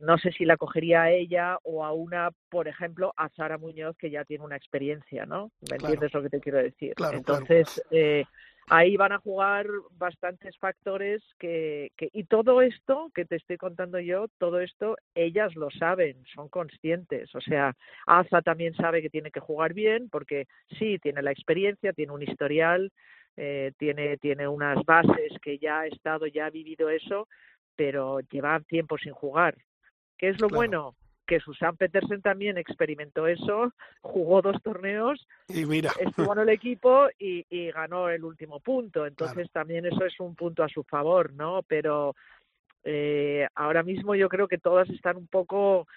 no sé si la cogería a ella o a una, por ejemplo, a Sara Muñoz, que ya tiene una experiencia, ¿no? ¿Me Claro. entiendes lo que te quiero decir? Claro, claro. Entonces, eh, ahí van a jugar bastantes factores que, que, y todo esto que te estoy contando yo, todo esto, ellas lo saben, son conscientes. O sea, Aza también sabe que tiene que jugar bien, porque sí, tiene la experiencia, tiene un historial, eh, tiene, tiene unas bases que ya ha estado, ya ha vivido eso, pero lleva tiempo sin jugar. ¿Qué es lo Claro. bueno? Que Susan Petersen también experimentó eso, jugó dos torneos, Y mira, estuvo en el equipo y, y ganó el último punto. Entonces también eso es un punto a su favor, ¿no? Pero eh, ahora mismo yo creo que todas están un poco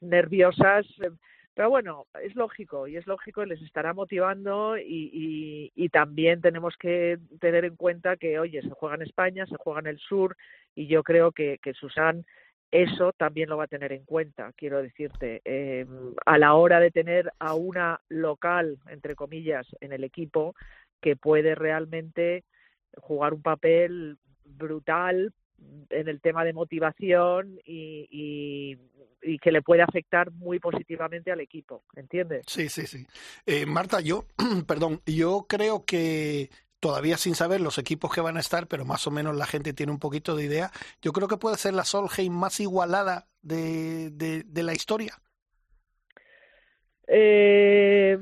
nerviosas. Pero bueno, es lógico y es lógico les estará motivando y, y, y también tenemos que tener en cuenta que, oye, se juega en España, se juega en el sur y yo creo que, que Susan eso también lo va a tener en cuenta, quiero decirte, eh, a la hora de tener a una local, entre comillas, en el equipo que puede realmente jugar un papel brutal en el tema de motivación y, y, y que le puede afectar muy positivamente al equipo, ¿entiendes? sí, sí, sí. Eh, Marta, yo, perdón, yo creo que todavía sin saber los equipos que van a estar, pero más o menos la gente tiene un poquito de idea. Yo creo que puede ser la Solheim más igualada de, de, de la historia. Eh,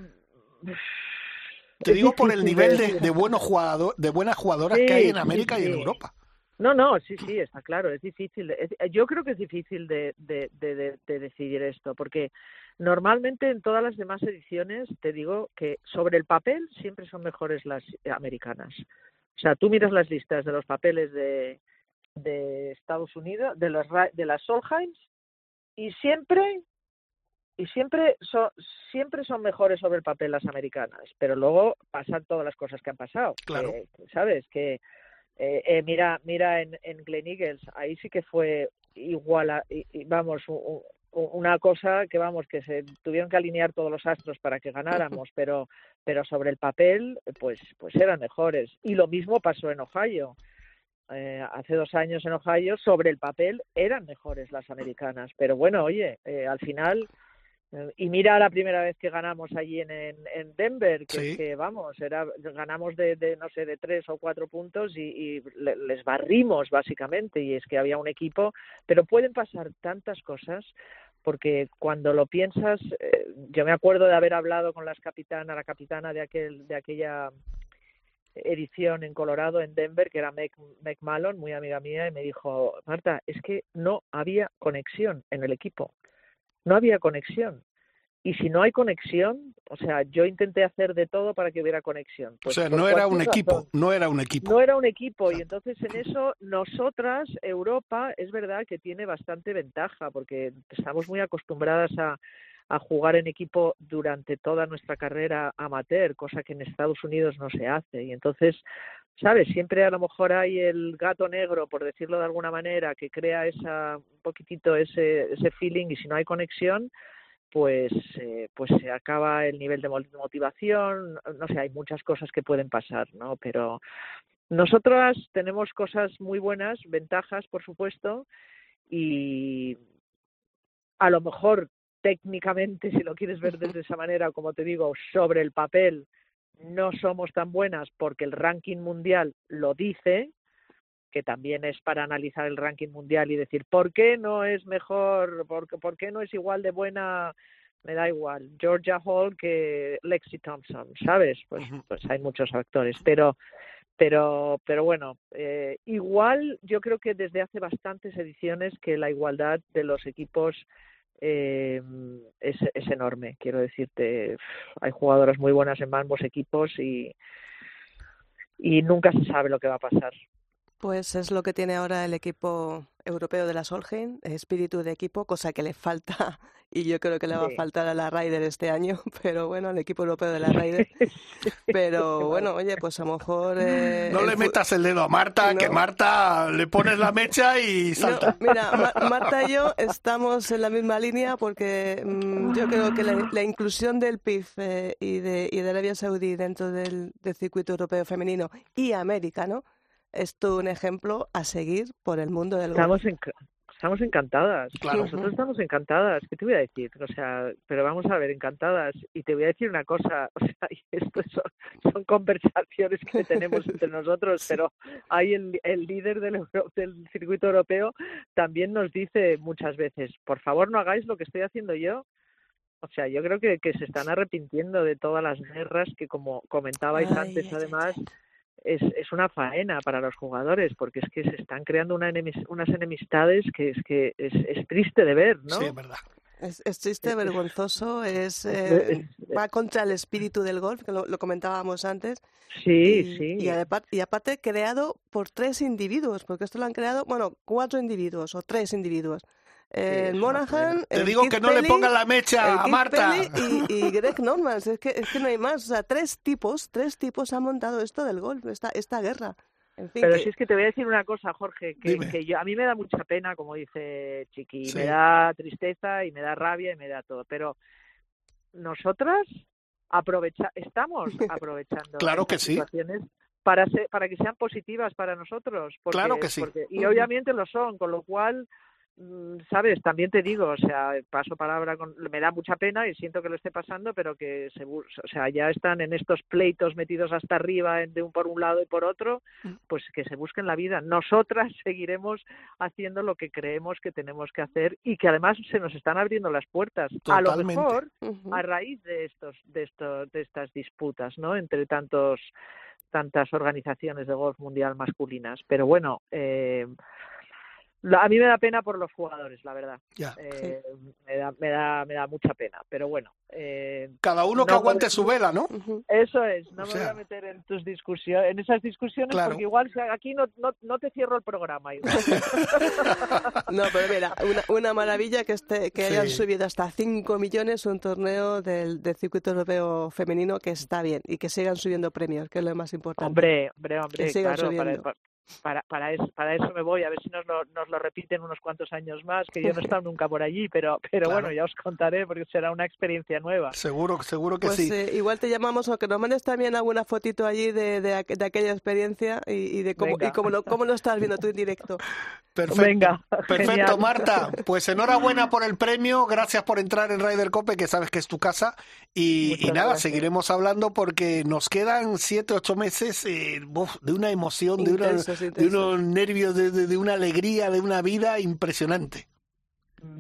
Te digo por el nivel de, de buenos jugador, de buenas jugadoras Sí, que hay en sí, América y en. Europa. No, no, sí, sí, está claro, es difícil. de- es- yo creo que es difícil de, de, de, de- de decidir esto, porque normalmente en todas las demás ediciones te digo que sobre el papel siempre son mejores las americanas. O sea, tú miras las listas de los papeles de, de Estados Unidos, de las Ra- de las Solheims, y siempre y siempre son siempre son mejores sobre el papel las americanas, pero luego pasan todas las cosas que han pasado, Claro. que, sabes que eh, eh, mira mira en, en Glen Eagles ahí sí que fue igual a, y- y vamos u- u- una cosa que vamos que se tuvieron que alinear todos los astros para que ganáramos pero pero sobre el papel pues pues eran mejores. Y lo mismo pasó en Ohio. Eh, hace dos años en Ohio sobre el papel eran mejores las americanas. Pero bueno oye eh, al final y mira la primera vez que ganamos allí en, en, en Denver, que, Sí. que, vamos, era ganamos de, de, no sé, de tres o cuatro puntos y, y le- les barrimos básicamente. Y es que había un equipo, pero pueden pasar tantas cosas porque cuando lo piensas, eh, yo me acuerdo de haber hablado con las capitana, la capitana de aquel, de aquella edición en Colorado, en Denver, que era Meg, Meg Malone, muy amiga mía, y me dijo, Marta, es que no había conexión en el equipo no había conexión. Y si no hay conexión, o sea, yo intenté hacer de todo para que hubiera conexión. O Pues sea, por no era un equipo, no era un equipo. No era un equipo y entonces en eso nosotras, Europa, es verdad que tiene bastante ventaja porque estamos muy acostumbradas a, a jugar en equipo durante toda nuestra carrera amateur, cosa que en Estados Unidos no se hace. Y entonces, ¿sabes? Siempre a lo mejor hay el gato negro, por decirlo de alguna manera, que crea esa, un poquitito ese, ese feeling y si no hay conexión, pues, eh, pues se acaba el nivel de mo- motivación, no sé, hay muchas cosas que pueden pasar, ¿no? Pero nosotras tenemos cosas muy buenas, ventajas, por supuesto, y a lo mejor técnicamente, si lo quieres ver desde esa manera, como te digo, sobre el papel no somos tan buenas porque el ranking mundial lo dice, que también es para analizar el ranking mundial y decir, ¿por qué no es mejor, por, qué- por qué no es igual de buena, me da igual, Georgia Hall que Lexi Thompson, ¿sabes? Pues, pues hay muchos factores, pero pero pero bueno eh, igual yo creo que desde hace bastantes ediciones que la igualdad de los equipos eh, es, es enorme. Quiero decirte hay jugadoras muy buenas en ambos equipos y y nunca se sabe lo que va a pasar Pues es lo que tiene ahora el equipo europeo de la Solheim, espíritu de equipo, cosa que le falta y yo creo que le va a faltar a la Ryder este año, pero bueno, al equipo europeo de la Ryder. Pero bueno, oye, pues a lo mejor... eh, No le metas el dedo a Marta, No. que Marta le pones la mecha y No, salta. mira, Ma- Marta y yo estamos en la misma línea porque mm, yo creo que la, la inclusión del PIF eh, y, de, y de Arabia Saudí dentro del, del circuito europeo femenino y americano es todo un ejemplo a seguir por el mundo del. Estamos en, estamos encantadas. Claro. Nosotros estamos encantadas. ¿Qué te voy a decir? O sea, pero vamos a ver, encantadas. Y te voy a decir una cosa. O sea, esto son, son conversaciones que tenemos entre nosotros, pero hay el, el líder del, Euro- del circuito europeo también nos dice muchas veces, por favor no hagáis lo que estoy haciendo yo. O sea, yo creo que, que se están arrepintiendo de todas las guerras que, como comentabais Ay, antes, ay, ay, además, es, es una faena para los jugadores, porque es que se están creando una enemis- unas enemistades que es que es, es triste de ver, ¿no? Sí, es verdad. Es, es triste, vergonzoso, es, Es- eh, es- va contra el espíritu del golf, que lo, lo comentábamos antes. sí, y, sí. Y, y aparte creado por tres individuos, porque esto lo han creado, bueno, cuatro individuos o tres individuos. El es una Monaghan, Te el digo Keith que no le pongan la el mecha a Keith Marta. Y, y Greg Norman. Es que, es que no hay más. O sea, tres tipos, tres tipos han montado esto del golf, esta, esta guerra. En fin, Pero que- si es que te voy a decir una cosa, Jorge, que, yo, a mí me da mucha pena, como dice Chiqui, Sí. me da tristeza y me da rabia y me da todo, pero nosotras aprovecha estamos aprovechando Claro que estas sí. situaciones para ser, para que sean positivas para nosotros, porque, Claro que sí. porque- y obviamente lo son, con lo cual sabes también te digo o sea paso palabra con, me da mucha pena y siento que lo esté pasando pero que se o sea ya están en estos pleitos metidos hasta arriba de un por un lado y por otro Mm. pues que se busquen la vida. Nosotras seguiremos haciendo lo que creemos que tenemos que hacer y que además se nos están abriendo las puertas a lo Totalmente. mejor a raíz de estos de estos de estas disputas no entre tantos tantas organizaciones de golf mundial masculinas. Pero bueno eh, a mí me da pena por los jugadores la verdad Ya. Eh, me da me da me da mucha pena pero bueno eh, Cada uno que aguante su vela, ¿no? Eso es no O me voy a meter en tus discusiones en esas discusiones Claro. porque igual aquí no, no no te cierro el programa igual. No, pero mira, una, una maravilla que, este, que hayan subido hasta 5 millones un torneo del, del circuito europeo femenino que está bien y que sigan subiendo premios, que es lo más importante. Hombre, hombre, hombre, Que sigan claro, subiendo. para, para, para eso, para eso me voy, a ver si nos lo, nos lo repiten unos cuantos años más, que yo no he estado nunca por allí, pero, pero Claro. bueno, ya os contaré porque será una experiencia nueva. Seguro, seguro que Pues sí. eh, igual te llamamos o que nos mandes también alguna fotito allí de, de, aqu- de aquella experiencia y, y de cómo, Venga. y cómo, lo, cómo lo estás viendo tú en directo. Perfecto. Venga, Perfecto, genial. Marta. Pues enhorabuena por el premio. Gracias por entrar en Ryder Cope, que sabes que es tu casa. Y, nada, gracias. seguiremos hablando porque nos quedan siete, ocho meses eh, de una emoción, de, una- Intensos, de intensos. unos nervios, de, de- de una alegría, de una vida impresionante.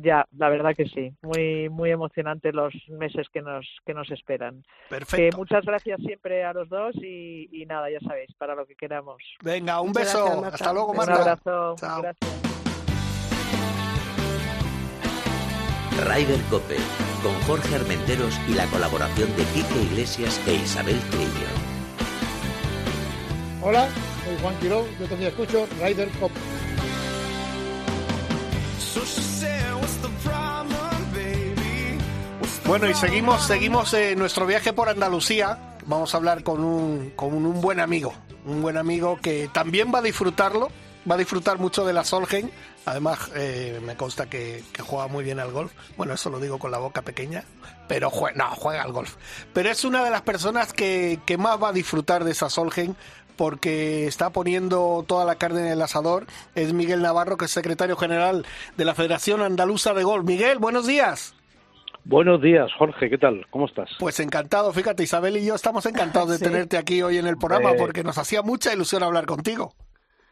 Ya, la verdad que sí, muy muy emocionante los meses que nos que nos esperan. Perfecto. muchas gracias siempre a los dos y, y nada, ya sabéis, para lo que queramos. Venga, un Muchas beso. gracias, Marta. Hasta luego, Un Un Marta. abrazo, Chao. gracias. Ryder Cope, con Jorge Armenteros y la colaboración de Quique Iglesias e Isabel Trillo. Hola, soy Juan Quirón, yo también escucho Ryder Cop. Bueno, y seguimos, seguimos eh, nuestro viaje por Andalucía. Vamos a hablar con un, con un buen amigo, un buen amigo que también va a disfrutarlo, va a disfrutar mucho de la Solheim. Además, eh, me consta que, que juega muy bien al golf. Bueno, eso lo digo con la boca pequeña, pero jue- no, juega al golf. Pero es una de las personas que, que más va a disfrutar de esa Solheim porque está poniendo toda la carne en el asador. Es Miguel Navarro, que es secretario general de la Federación Andaluza de Golf. Miguel, buenos días. Buenos días, Jorge, ¿qué tal? ¿Cómo estás? Pues encantado, fíjate, Isabel y yo estamos encantados de Sí. tenerte aquí hoy en el programa Eh. porque nos hacía mucha ilusión hablar contigo.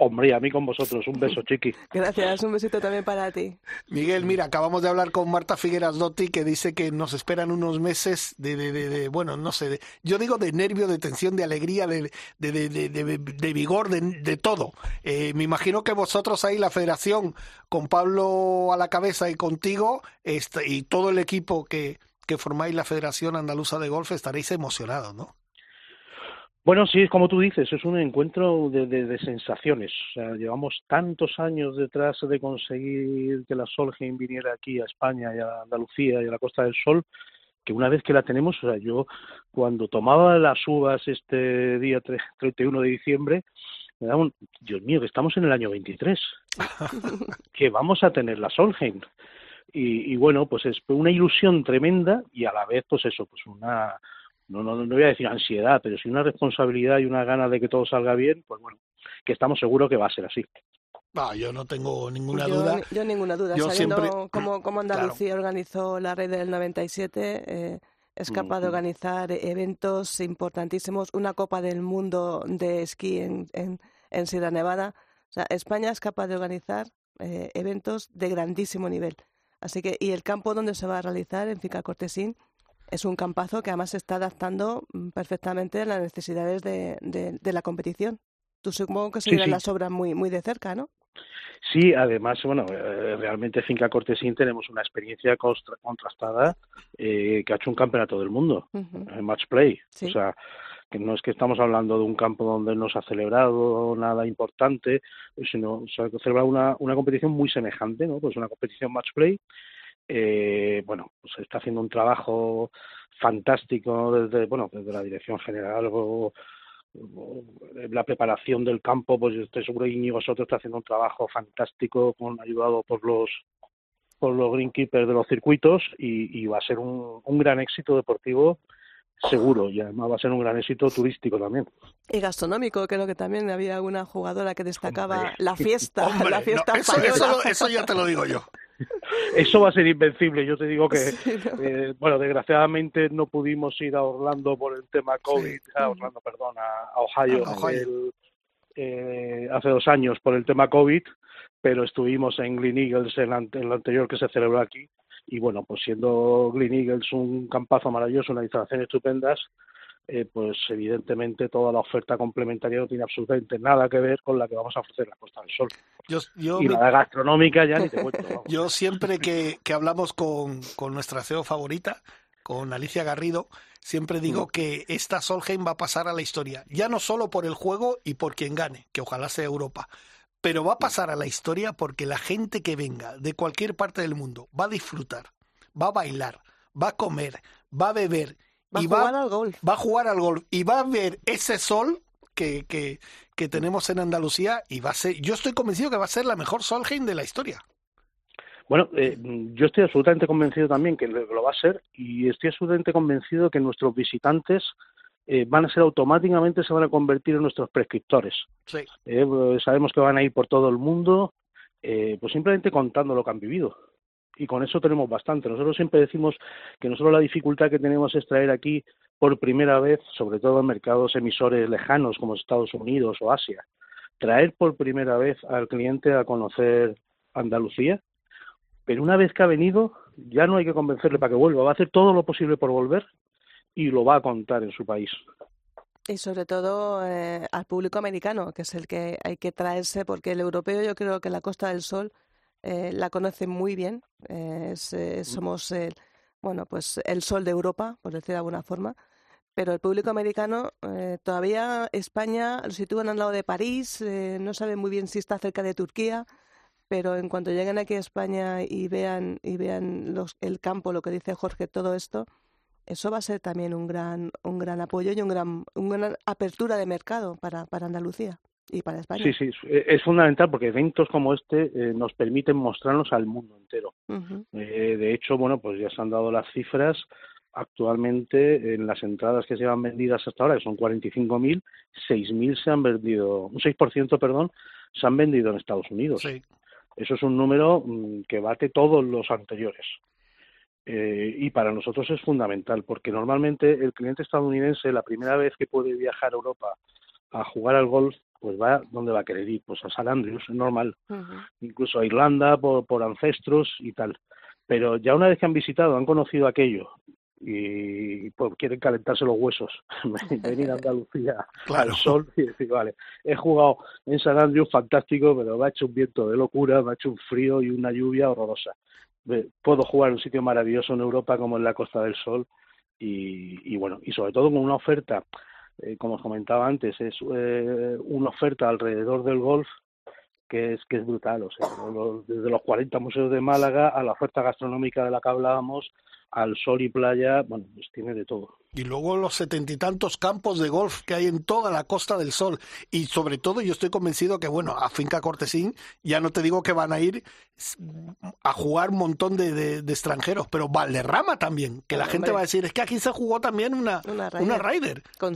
Hombre, a mí con vosotros, un beso, chiqui. Gracias, un besito también para ti. Miguel, mira, acabamos de hablar con Marta Figueras Dotti que dice que nos esperan unos meses de, de, de- de- bueno, no sé, de- yo digo de nervio, de tensión, de alegría, de, de, de, de- de- de vigor, de, de todo. Eh, me imagino que vosotros ahí, la federación, con Pablo a la cabeza y contigo, este, y todo el equipo que, que formáis la Federación Andaluza de Golf, estaréis emocionados, ¿no? Bueno, sí, como tú dices, es un encuentro de, de- de sensaciones. O sea, llevamos tantos años detrás de conseguir que la Solheim viniera aquí a España y a Andalucía y a la Costa del Sol, que una vez que la tenemos, o sea, yo cuando tomaba las uvas este día tre- 31 de diciembre, me daba un, Dios mío, que estamos en el año 23, que vamos a tener la Solheim. Y, y bueno, pues es una ilusión tremenda y a la vez, pues eso, pues una, no, no, no voy a decir ansiedad, pero sí una responsabilidad y una gana de que todo salga bien, pues bueno, que estamos seguros que va a ser así. No, yo no tengo ninguna yo, duda. Yo ninguna duda. Yo Sabiendo siempre- cómo, cómo Andalucía organizó la red del 97, eh, es capaz de Ujú. organizar eventos importantísimos. Una Copa del Mundo de esquí en, en, en Sierra Nevada. O sea, España es capaz de organizar eh, eventos de grandísimo nivel. Así que, y el campo donde se va a realizar, en Finca Cortesín, es un campazo que además se está adaptando mm, perfectamente a las necesidades de, de, de la competición. Tú supongo que Sí, seguirás sí. las obras muy, muy de cerca, ¿no? Sí, además, bueno, eh, realmente Finca Cortesín tenemos una experiencia contrastada eh, que ha hecho un campeonato del mundo, Ujú. en match play. Sí. O sea, que no es que estamos hablando de un campo donde no se ha celebrado nada importante, sino se ha celebrado una, una competición muy semejante, ¿no? Pues una competición match play. Eh, bueno, pues se está haciendo un trabajo fantástico desde, bueno, desde la dirección general o, o la preparación del campo, pues yo estoy seguro que Íñigo Soto está haciendo un trabajo fantástico, con, ayudado por los por los greenkeepers de los circuitos y, y va a ser un, un gran éxito deportivo seguro y además va a ser un gran éxito turístico también. Y gastronómico, creo que también había alguna jugadora que destacaba Hombre. la fiesta, Hombre, la fiesta no, eso, española. eso eso ya te lo digo yo. Eso va a ser invencible. Yo te digo que, Sí, ¿no? eh, bueno, desgraciadamente no pudimos ir a Orlando por el tema COVID, a Orlando, perdón, a, a Ohio, A Ohio. el- eh, hace dos años por el tema COVID, pero estuvimos en Green Eagles ante- en lo anterior que se celebró aquí. Y bueno, pues siendo Green Eagles un campazo maravilloso, unas instalaciones estupendas, eh, pues evidentemente toda la oferta complementaria no tiene absolutamente nada que ver con la que vamos a ofrecer la Costa del Sol. Yo, yo Y me- la gastronómica ya ni te cuento. vamos. Yo siempre que, que hablamos con, con nuestra CEO favorita, con Alicia Garrido, siempre digo que esta Solheim va a pasar a la historia, ya no solo por el juego y por quien gane, que ojalá sea Europa, pero va a pasar a la historia porque la gente que venga de cualquier parte del mundo va a disfrutar, va a bailar, va a comer, va a beber Va a y jugar va, al golf. va a jugar al golf y va a ver ese sol que, que, que tenemos en Andalucía y va a ser, yo estoy convencido que va a ser la mejor Solheim de la historia. Bueno, eh, yo estoy absolutamente convencido también que lo va a ser y estoy absolutamente convencido que nuestros visitantes eh, van a ser automáticamente se van a convertir en nuestros prescriptores. Sí. Eh, pues sabemos que van a ir por todo el mundo, eh, pues simplemente contando lo que han vivido. Y con eso tenemos bastante. Nosotros siempre decimos que nosotros la dificultad que tenemos es traer aquí por primera vez, sobre todo en mercados emisores lejanos como Estados Unidos o Asia, traer por primera vez al cliente a conocer Andalucía. Pero una vez que ha venido, ya no hay que convencerle para que vuelva. Va a hacer todo lo posible por volver y lo va a contar en su país. Y sobre todo eh, al público americano, que es el que hay que traerse, porque el europeo yo creo que la Costa del Sol eh, la conoce muy bien. eh, es, eh, somos el, bueno, pues el sol de Europa, por decir de alguna forma. Pero el público americano eh, todavía España lo sitúan al lado de París, no saben muy bien si está cerca de Turquía, pero en cuanto lleguen aquí a España y vean y vean los, el campo, lo que dice Jorge, todo esto, eso va a ser también un gran un gran apoyo y un gran una gran apertura de mercado para, para Andalucía y para España. Sí, sí, es- fundamental porque eventos como este eh, nos permiten mostrarnos al mundo entero. Eh, de hecho, bueno, pues ya se han dado las cifras. Actualmente, en las entradas que se llevan vendidas hasta ahora, que son 45.000, 6.000 se han vendido, un 6%, perdón, se han vendido en Estados Unidos. Sí. Eso es un número mm, que bate todos los anteriores. Eh, y para nosotros es fundamental, porque normalmente el cliente estadounidense, la primera vez que puede viajar a Europa a jugar al golf, pues va donde va a querer ir, pues a San Andrews, es normal incluso a Irlanda por, por ancestros y tal. Pero ya una vez que han visitado, han conocido aquello y pues quieren calentarse los huesos, venir a Andalucía Claro. al sol y decir, vale, he jugado en San Andrews fantástico, pero me ha hecho un viento de locura, me ha hecho un frío y una lluvia horrorosa. Puedo jugar en un sitio maravilloso en Europa como en la Costa del Sol y, y bueno, y sobre todo con una oferta, eh, como os comentaba antes, es eh, una oferta alrededor del golf que es que es brutal, o sea, desde los 40 museos de Málaga a la oferta gastronómica de la que hablábamos al sol y playa, bueno, pues tiene de todo. Y luego los setenta y tantos campos de golf que hay en toda la Costa del Sol. Y sobre todo yo estoy convencido que, bueno, a Finca Cortesín ya no te digo que van a ir a jugar un montón de, de, de extranjeros, pero Valderrama también, que la Hombre. gente va a decir, es que aquí se jugó también una, Una una Ryder. Ryder. Con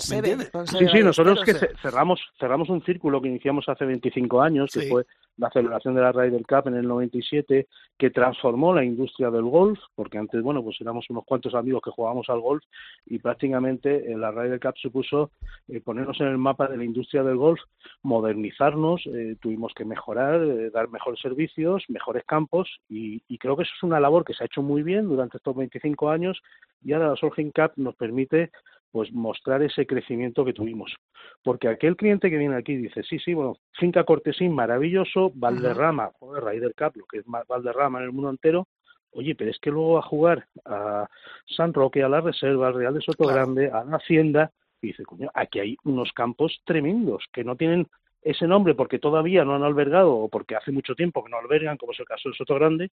con Sí, sí, nosotros que cerramos, cerramos un círculo que iniciamos hace 25 años, que Sí. fue la celebración de la Ryder Cup en el 97, que transformó la industria del golf, porque antes, bueno, pues éramos unos cuantos amigos que jugábamos al golf y prácticamente eh, la Ryder Cup supuso eh, ponernos en el mapa de la industria del golf, modernizarnos, eh, tuvimos que mejorar, eh, dar mejores servicios, mejores campos y, y creo que eso es una labor que se ha hecho muy bien durante estos 25 años y ahora la Solheim Cup nos permite pues mostrar ese crecimiento que tuvimos. Porque aquel cliente que viene aquí dice, sí, sí, bueno, Finca Cortesín, maravilloso, Valderrama, joder, Ryder Cup, lo que es ma- Valderrama en el mundo entero, oye, pero es que luego a jugar a San Roque, a la Reserva, al Real de Soto Claro. Grande, a la Hacienda, y dice, coño, aquí hay unos campos tremendos que no tienen ese nombre porque todavía no han albergado o porque hace mucho tiempo que no albergan, como es el caso del Soto Grande,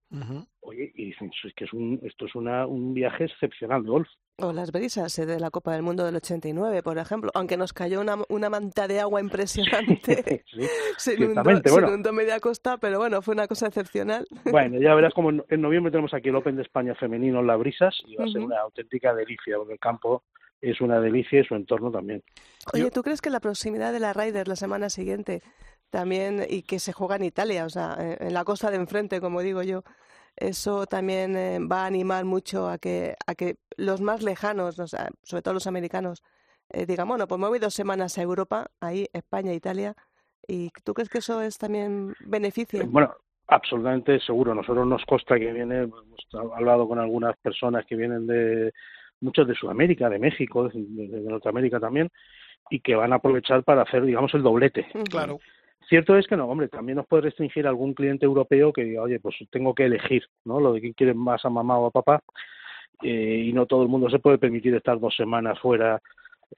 oye, y dicen, es que es un, esto es una, un viaje excepcional de golf. O las brisas eh, de la Copa del Mundo del 89, por ejemplo. Aunque nos cayó una, una manta de agua impresionante. Sí. se, inundó, ciertamente, se bueno. inundó media costa, pero bueno, fue una cosa excepcional. Bueno, ya verás como en, noviembre tenemos aquí el Open de España femenino en Las Brisas y va a ser una auténtica delicia, porque el campo es una delicia y su entorno también. Oye, Yo- ¿tú crees que la proximidad de la Ryder la semana siguiente también, y que se juega en Italia, o sea, en- en la costa de enfrente, como digo yo, eso también eh, va a animar mucho a que, a que los más lejanos, o sea, sobre todo los americanos, eh, digan, bueno, pues me voy dos semanas a Europa, ahí, España, Italia, ¿y tú crees que eso es también beneficio? Bueno, absolutamente seguro. Nosotros nos consta que viene, hemos hablado con algunas personas que vienen de muchos de Sudamérica, de México, de, de Norteamérica también, y que van a aprovechar para hacer, digamos, el doblete. Claro. Cierto es que no, hombre, también nos puede restringir algún cliente europeo que diga, oye, pues tengo que elegir, ¿no? Lo de quién quiere más a mamá o a papá, eh, y no todo el mundo se puede permitir estar dos semanas fuera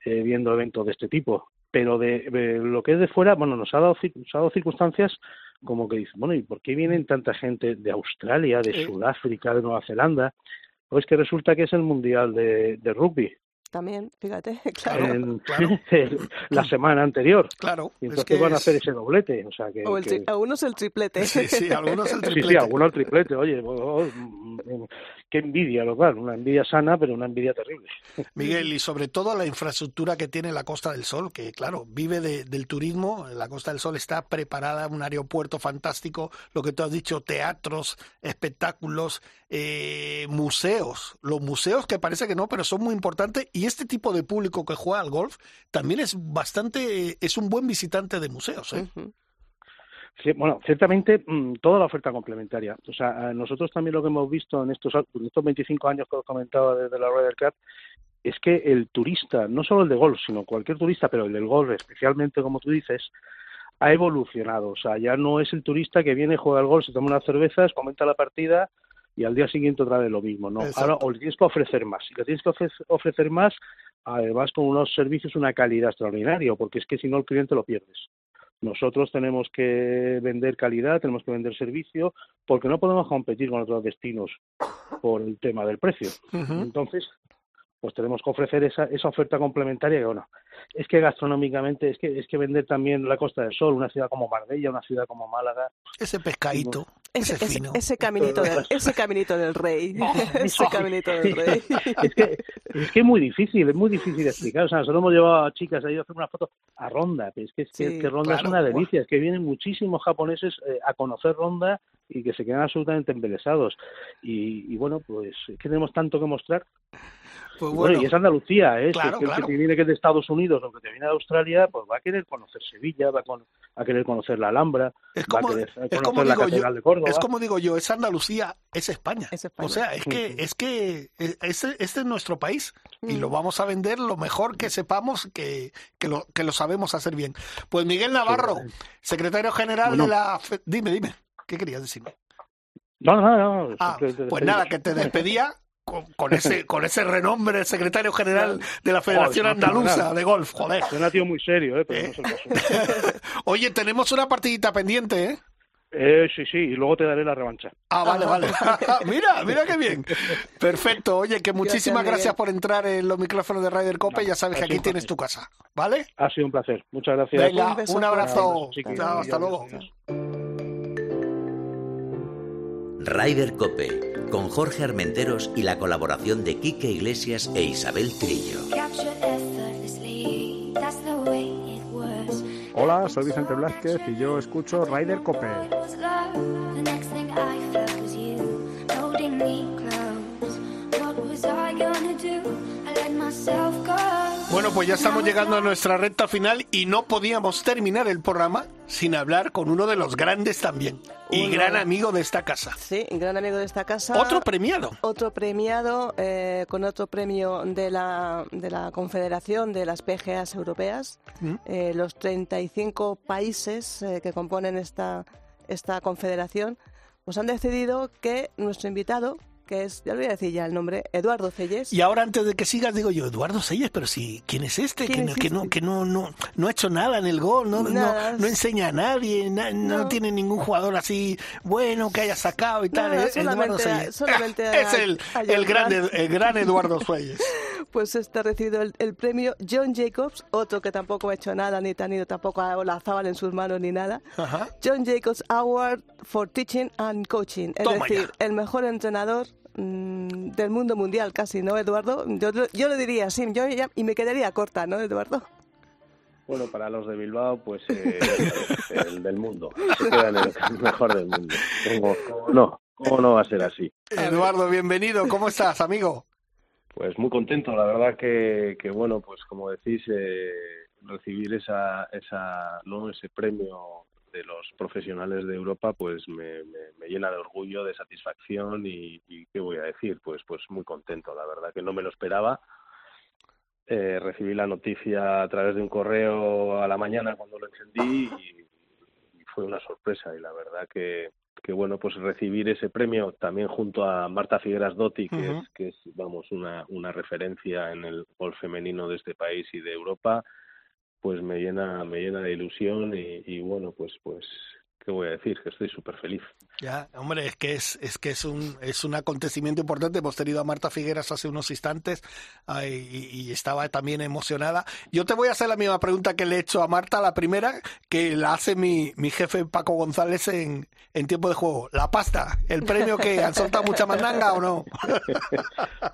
eh, viendo eventos de este tipo. Pero de, de lo que es de fuera, bueno, nos ha dado, nos ha dado circunstancias como que dicen, bueno, ¿y por qué vienen tanta gente de Australia, de Sí. Sudáfrica, de Nueva Zelanda? Pues que resulta que es el Mundial de, de Rugby, También, fíjate, claro. en- claro. la semana anterior. Claro. Y es entonces que van a es- hacer ese doblete. O sea, que, O el que- algunos el triplete. Sí, sí, algunos el Sí, triplete. sí, alguno al triplete, oye, oh, oh, mm, qué envidia, lo cual, una envidia sana, pero una envidia terrible. Miguel, y sobre todo la infraestructura que tiene la Costa del Sol, que claro, vive de- del turismo, la Costa del Sol está preparada, un aeropuerto fantástico, lo que tú has dicho, teatros, espectáculos, eh, museos, los museos que parece que no, pero son muy importantes, y este tipo de público que juega al golf también es bastante, es un buen visitante de museos. ¿eh? Bueno, ciertamente mm, toda la oferta complementaria. O sea, eh, nosotros también lo que hemos visto en estos, en estos 25 años que os comentaba desde la Ryder Cup es que el turista, no solo el de golf, sino cualquier turista, pero el del golf especialmente, como tú dices, ha evolucionado. O sea, ya no es el turista que viene, juega al golf, se toma unas cervezas, comenta la partida y al día siguiente otra vez lo mismo. No, Exacto. ahora o le tienes que ofrecer más. Y le tienes que ofre- ofrecer más, además con unos servicios, una calidad extraordinaria, porque es que si no el cliente lo pierdes. Nosotros tenemos que vender calidad, tenemos que vender servicio, porque no podemos competir con otros destinos por el tema del precio. Entonces, pues tenemos que ofrecer esa, esa oferta complementaria que, bueno, es que gastronómicamente, es que, es que vender también la Costa del Sol, una ciudad como Marbella, una ciudad como Málaga, Ese pescadito, Ese, ese ese- fino. ese caminito del, ese caminito del rey. ese eso. caminito del rey. es que es que es muy difícil, es muy difícil de explicar. O sea, nosotros hemos llevado a chicas ahí a hacer una foto a Ronda, pero es que, es que, Sí, que Ronda claro. es una delicia, es que vienen muchísimos japoneses eh, a conocer Ronda y que se quedan absolutamente embelesados. Y, y bueno, pues es que tenemos tanto que mostrar. Pues Y bueno, bueno, y es Andalucía, ¿eh? Claro, que claro. el que viene que es de Estados Unidos o que te viene de Australia, pues va a querer conocer Sevilla, va a, con- a querer conocer la Alhambra, es va a como, querer es conocer como la digo yo, Catedral de Córdoba. Es como digo yo, es Andalucía, es España. Es España. O sea, es que, es que este, este es nuestro país y Mm. lo vamos a vender lo mejor que sepamos que, que, lo, que lo sabemos hacer bien. Pues Miguel Navarro, secretario general Bueno. de la... fe- Dime, dime, ¿qué querías decirme? No, no, no. Ah, pues nada, que te despedía con, con ese, con ese renombre de secretario general de la Federación Joder, Andaluza de Golf, joder. Suena tío muy serio, ¿eh? pero ¿Eh? no es el caso. Oye, tenemos una partidita pendiente, ¿eh? Eh, sí, sí, y luego te daré la revancha. Ah, vale, vale. mira, mira qué bien. Perfecto. Oye, que muchísimas Gracias, gracias, por entrar en los micrófonos de Ryder Cope. No, ya sabes que aquí un tienes tu casa. ¿Vale? Ha sido un placer. Muchas gracias. Venga, Un beso un abrazo. Chao, hasta luego. Ryder Cope, con Jorge Armenteros y la colaboración de Quique Iglesias e Isabel Trillo. Hola, soy Vicente Blázquez y yo escucho Ryder Cope. Bueno, pues ya estamos llegando a nuestra recta final y no podíamos terminar el programa sin hablar con uno de los grandes también y Uno. gran amigo de esta casa. Sí, gran amigo de esta casa. Otro premiado. Otro premiado eh, con otro premio de la, de la Confederación de las PGAs Europeas. ¿Mm? Eh, los 35 países eh, que componen esta, esta confederación pues han decidido que nuestro invitado, que es, ya le voy a decir ya el nombre, Eduardo Celles. Y ahora antes de que sigas digo yo, Eduardo Selles, pero si quién es este que, ¿Quién no, es que este? no que no no no ha hecho nada en el gol, no no, no enseña a nadie, na- no. No. tiene ningún jugador así bueno que haya sacado y tal. Eduardo solamente Selles. solamente a- es el, el el gran Eduardo Selles. Pues este ha recibido el, el premio John Jacobs, otro que tampoco ha hecho nada, ni tenido tampoco a la zábal en sus manos ni nada. Ajá. John Jacobs Award for Teaching and Coaching, es Toma decir, el mejor entrenador mm, del mundo mundial casi, ¿no, Eduardo? Yo, yo lo diría así, yo ya- y me quedaría corta, ¿no, Eduardo? Bueno, para los de Bilbao, pues eh, el del mundo. Se queda en el mejor del mundo. ¿Cómo, cómo no? ¿Cómo no va a ser así? Eduardo, bienvenido. ¿Cómo estás, amigo? Pues muy contento, la verdad que, que bueno, pues como decís, eh, recibir esa, esa, ¿no? ese premio de los profesionales de Europa, pues me, me- me llena de orgullo, de satisfacción y, y qué voy a decir, pues, pues muy contento, la verdad que no me lo esperaba. Eh, recibí la noticia a través de un correo a la mañana cuando lo encendí y, y fue una sorpresa. Y la verdad que, que bueno pues recibir ese premio también junto a Marta Figueras Dotti que es que es vamos una una referencia en el golf femenino de este país y de Europa pues me llena me llena de ilusión y, y bueno pues pues qué voy a decir que estoy súper feliz Ya, hombre, es que es, es que es un es un acontecimiento importante. Hemos tenido a Marta Figueras hace unos instantes ay, y, y estaba también emocionada. Yo te voy a hacer la misma pregunta que le he hecho a Marta, la primera, que la hace mi, mi jefe Paco González en, en tiempo de juego. La pasta, el premio que han soltado mucha mandanga o no.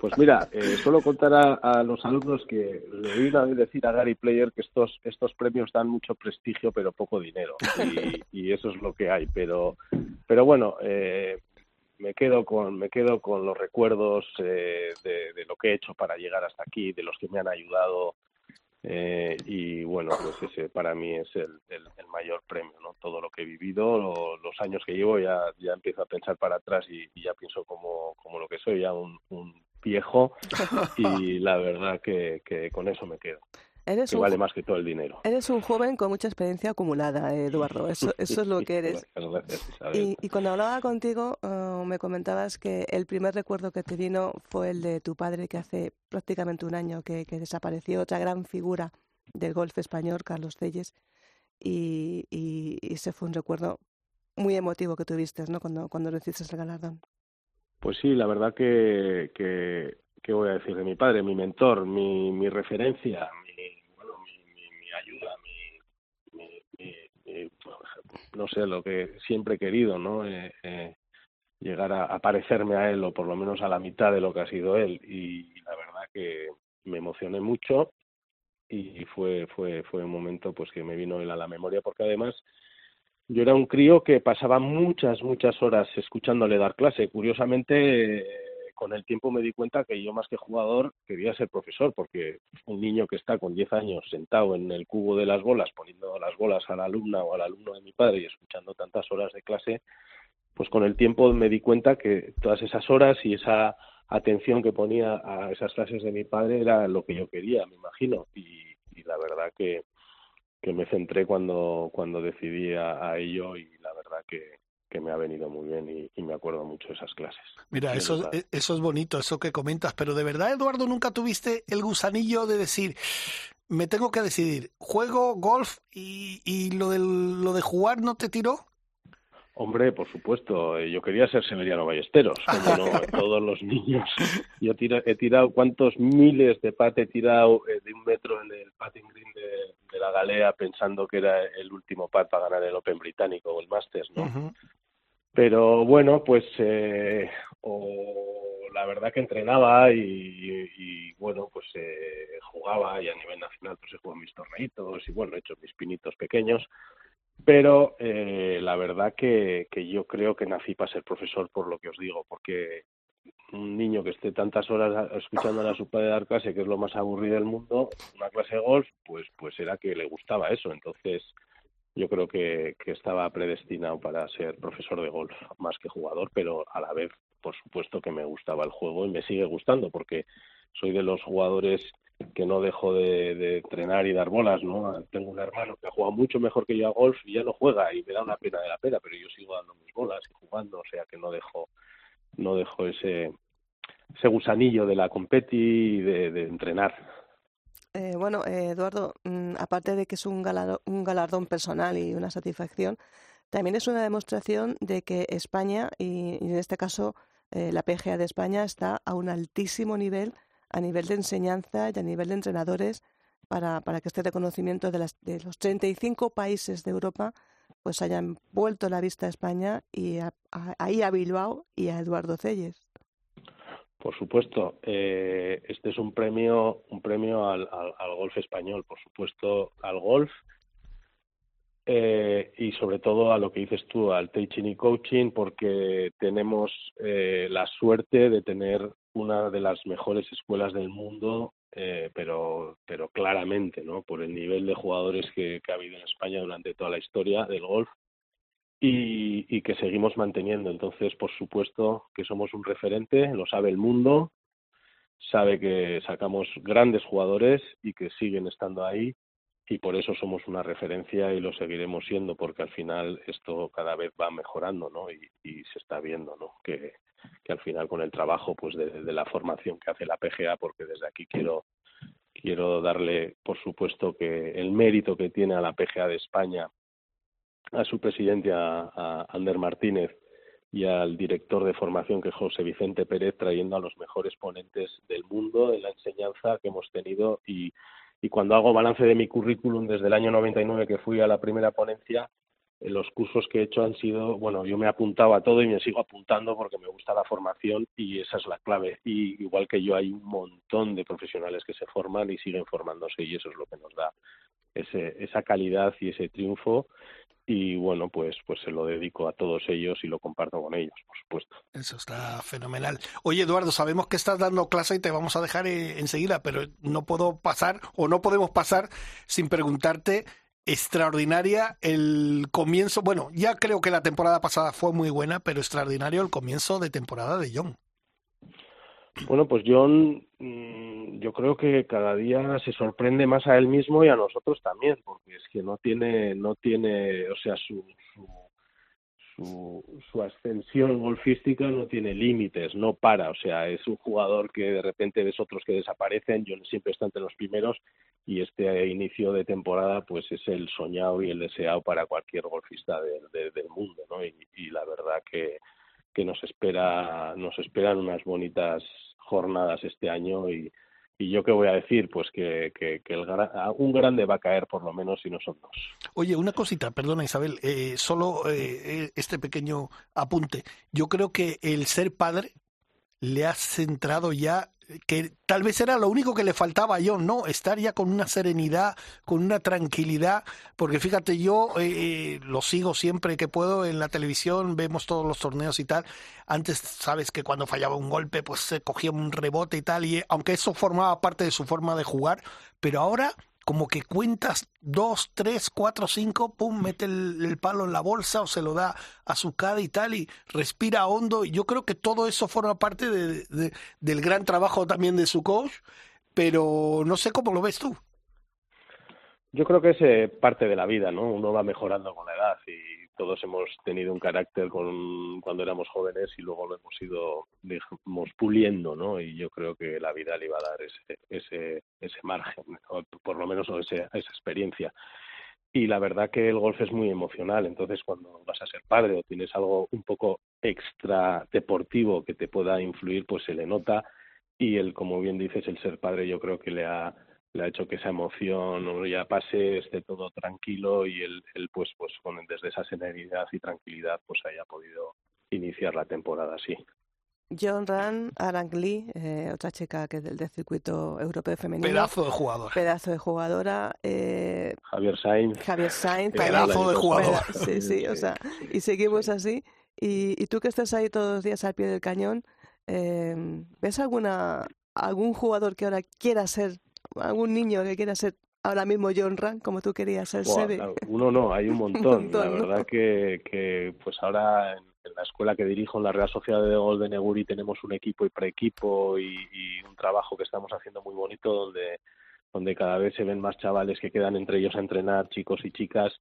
Pues mira, eh, suelo contar a, a los alumnos que le oí una vez decir a Gary Player que estos estos premios dan mucho prestigio pero poco dinero y, y eso es lo que hay. Pero pero bueno, eh, me quedo con me quedo con los recuerdos eh, de, lo que he hecho para llegar hasta aquí, de los que me han ayudado eh, y bueno, pues ese para mí es el, el, el mayor premio, ¿no? Todo lo que he vivido, lo- los años que llevo, ya, ya empiezo a pensar para atrás y, y ya pienso como, como lo que soy, ya un, un viejo y la verdad que, que con eso me quedo, Eres que un, vale más que todo el dinero. eres un joven con mucha experiencia acumulada, eh, Eduardo, eso, eso es lo que eres. Gracias. Y, y cuando hablaba contigo, eh, me comentabas que el primer recuerdo que te vino fue el de tu padre, que hace prácticamente un año que, que desapareció, otra gran figura del golf español, Carlos Celles, y, y- y ese fue un recuerdo muy emotivo que tuviste, ¿no? Cuando, cuando recibiste el galardón. Pues sí, la verdad que, que, ¿qué voy a decir de mi padre? Mi mentor, mi, mi referencia, mi, bueno, mi, mi, mi ayuda, mi, mi- no sé, lo que siempre he querido, ¿no? Eh, eh, llegar a, a parecerme a él o por lo menos a la mitad de lo que ha sido él y la verdad que me emocioné mucho y fue fue fue un momento pues que me vino él a la memoria porque además yo era un crío que pasaba muchas, muchas horas escuchándole dar clase. Curiosamente, con el tiempo me di cuenta que yo más que jugador quería ser profesor, porque un niño que está con 10 años sentado en el cubo de las bolas, poniendo las bolas a la alumna o al alumno de mi padre y escuchando tantas horas de clase, pues con el tiempo me di cuenta que todas esas horas y esa atención que ponía a esas clases de mi padre era lo que yo quería, me imagino. Y, y la verdad que, que me centré cuando, cuando decidí a, a ello y la verdad que, que me ha venido muy bien y, y me acuerdo mucho de esas clases. Mira, De eso, verdad. eso es bonito, eso que comentas, pero de verdad, Eduardo, nunca tuviste el gusanillo de decir, me tengo que decidir, juego golf y, y lo, del, lo de jugar no te tiró. Hombre, por supuesto, eh, yo quería ser Severiano Ballesteros, como no, todos los niños. Yo tira- he tirado, ¿cuántos miles de pat he tirado eh, de un metro en el patting green de, de la galea pensando que era el último pat para ganar el Open británico o el Masters, ¿no? Pero bueno, pues eh, o la verdad que entrenaba y, y- y, bueno, pues eh, jugaba y a nivel nacional pues he jugado mis torneitos y bueno, he hecho mis pinitos pequeños. Pero eh, la verdad que, que yo creo que nací para ser profesor por lo que os digo, porque un niño que esté tantas horas escuchando a su padre dar clase, que es lo más aburrido del mundo, una clase de golf, pues, pues era que le gustaba eso. Entonces, yo creo que, que estaba predestinado para ser profesor de golf más que jugador, pero a la vez, por supuesto que me gustaba el juego y me sigue gustando porque soy de los jugadores que no dejo de, entrenar y dar bolas, ¿no? Tengo un hermano que ha jugado mucho mejor que yo a golf y ya no juega y me da una pena de la pena, pero yo sigo dando mis bolas y jugando, o sea que no dejo no dejo ese ese gusanillo de la competi y de, entrenar. Eh, bueno, eh, Eduardo, mm, aparte de que es un galado- un galardón personal y una satisfacción, también es una demostración de que España, y, y en este caso eh, la PGA de España, está a un altísimo nivel a nivel de enseñanza y a nivel de entrenadores para, para que este reconocimiento de, las, de los 35 países de Europa pues hayan vuelto la vista a España y a- a- ahí a Bilbao y a Eduardo Celles. Por supuesto, eh, este es un premio, un premio al, al, golf español, por supuesto, al golf eh, y sobre todo a lo que dices tú, al teaching y coaching, porque tenemos eh, la suerte de tener una de las mejores escuelas del mundo, eh, pero, pero claramente, ¿no? Por el nivel de jugadores que, ha habido en España durante toda la historia del golf y, y que seguimos manteniendo. Entonces, por supuesto que somos un referente, lo sabe el mundo, sabe que sacamos grandes jugadores y que siguen estando ahí y por eso somos una referencia y lo seguiremos siendo porque al final esto cada vez va mejorando, ¿no? Y, y se está viendo, ¿no? Que, que al final con el trabajo, pues de, de la formación que hace la PGA, porque desde aquí quiero quiero darle, por supuesto, que el mérito que tiene a la PGA de España a su presidente, a, Ander Martínez, y al director de formación, que es José Vicente Pérez, trayendo a los mejores ponentes del mundo en la enseñanza que hemos tenido. Y, y cuando hago balance de mi currículum desde el año 99 que fui a la primera ponencia, los cursos que he hecho han sido, bueno, yo me apuntaba a todo y me sigo apuntando porque me gusta la formación y esa es la clave. Y igual que yo, hay un montón de profesionales que se forman y siguen formándose y eso es lo que nos da ese, esa calidad y ese triunfo y bueno pues pues se lo dedico a todos ellos y lo comparto con ellos por supuesto Eso está fenomenal. Oye, Eduardo, sabemos que estás dando clase y te vamos a dejar eh, enseguida, pero no puedo pasar o no podemos pasar sin preguntarte extraordinaria el comienzo. Bueno, ya creo que la temporada pasada fue muy buena, pero extraordinario el comienzo de temporada de John. Bueno, pues John, mm, yo creo que cada día se sorprende más a él mismo y a nosotros también, porque es que no tiene, no tiene, o sea, su, su, su, su ascensión golfística no tiene límites, no para, o sea, es un jugador que de repente ves otros que desaparecen, John siempre está entre los primeros y este inicio de temporada pues es el soñado y el deseado para cualquier golfista de- de- del mundo, ¿no? Y, y la verdad que que nos espera nos esperan unas bonitas jornadas este año y, y yo qué voy a decir pues que, que, que el un grande va a caer por lo menos si no son dos Oye, una cosita, perdona Isabel, eh, solo eh, eh, este pequeño apunte. Yo creo que el ser padre le ha centrado ya, que tal vez era lo único que le faltaba a John, ¿no? Estar ya con una serenidad, con una tranquilidad, porque fíjate, yo eh, lo sigo siempre que puedo en la televisión, vemos todos los torneos y tal. Antes, sabes que cuando fallaba un golpe, pues se cogía un rebote y tal, y eh, aunque eso formaba parte de su forma de jugar, pero ahora como que cuentas dos, tres, cuatro, cinco, pum, mete el, el palo en la bolsa o se lo da a su cara y tal, y respira hondo. Y yo creo que todo eso forma parte de, de- del gran trabajo también de su coach, pero no sé cómo lo ves tú. yo creo que es eh, parte de la vida no uno va mejorando con la edad y todos hemos tenido un carácter con cuando éramos jóvenes y luego lo hemos ido digamos puliendo no y yo creo que la vida le iba a dar ese ese ese margen o por lo menos o ese- esa experiencia. Y la verdad que el golf es muy emocional, entonces cuando vas a ser padre o tienes algo un poco extra deportivo que te pueda influir, pues se le nota. Y el, como bien dices, el ser padre yo creo que le ha, le ha hecho que esa emoción ya pase, esté todo tranquilo y él, él pues, pues con, desde esa serenidad y tranquilidad pues haya podido iniciar la temporada así. John Ran, Arang Lee, eh, otra chica que es del, del circuito europeo femenino. Pedazo de jugador. Pedazo de jugadora. eh, Javier Sainz. Javier Sainz. Pedazo de jugador. Sí, sí, o sea, y seguimos así. Y, y tú que estás ahí todos los días al pie del cañón, eh, ¿ves alguna algún jugador que ahora quiera ser, algún niño que quiera ser ahora mismo John Ran, como tú querías ser Seve? claro, uno no, hay un montón. montón, la ¿no? verdad que, que pues ahora en, en la escuela que dirijo en la Real Sociedad de Gol de Neguri tenemos un equipo y preequipo y, y un trabajo que estamos haciendo muy bonito donde donde cada vez se ven más chavales que quedan entre ellos a entrenar, chicos y chicas,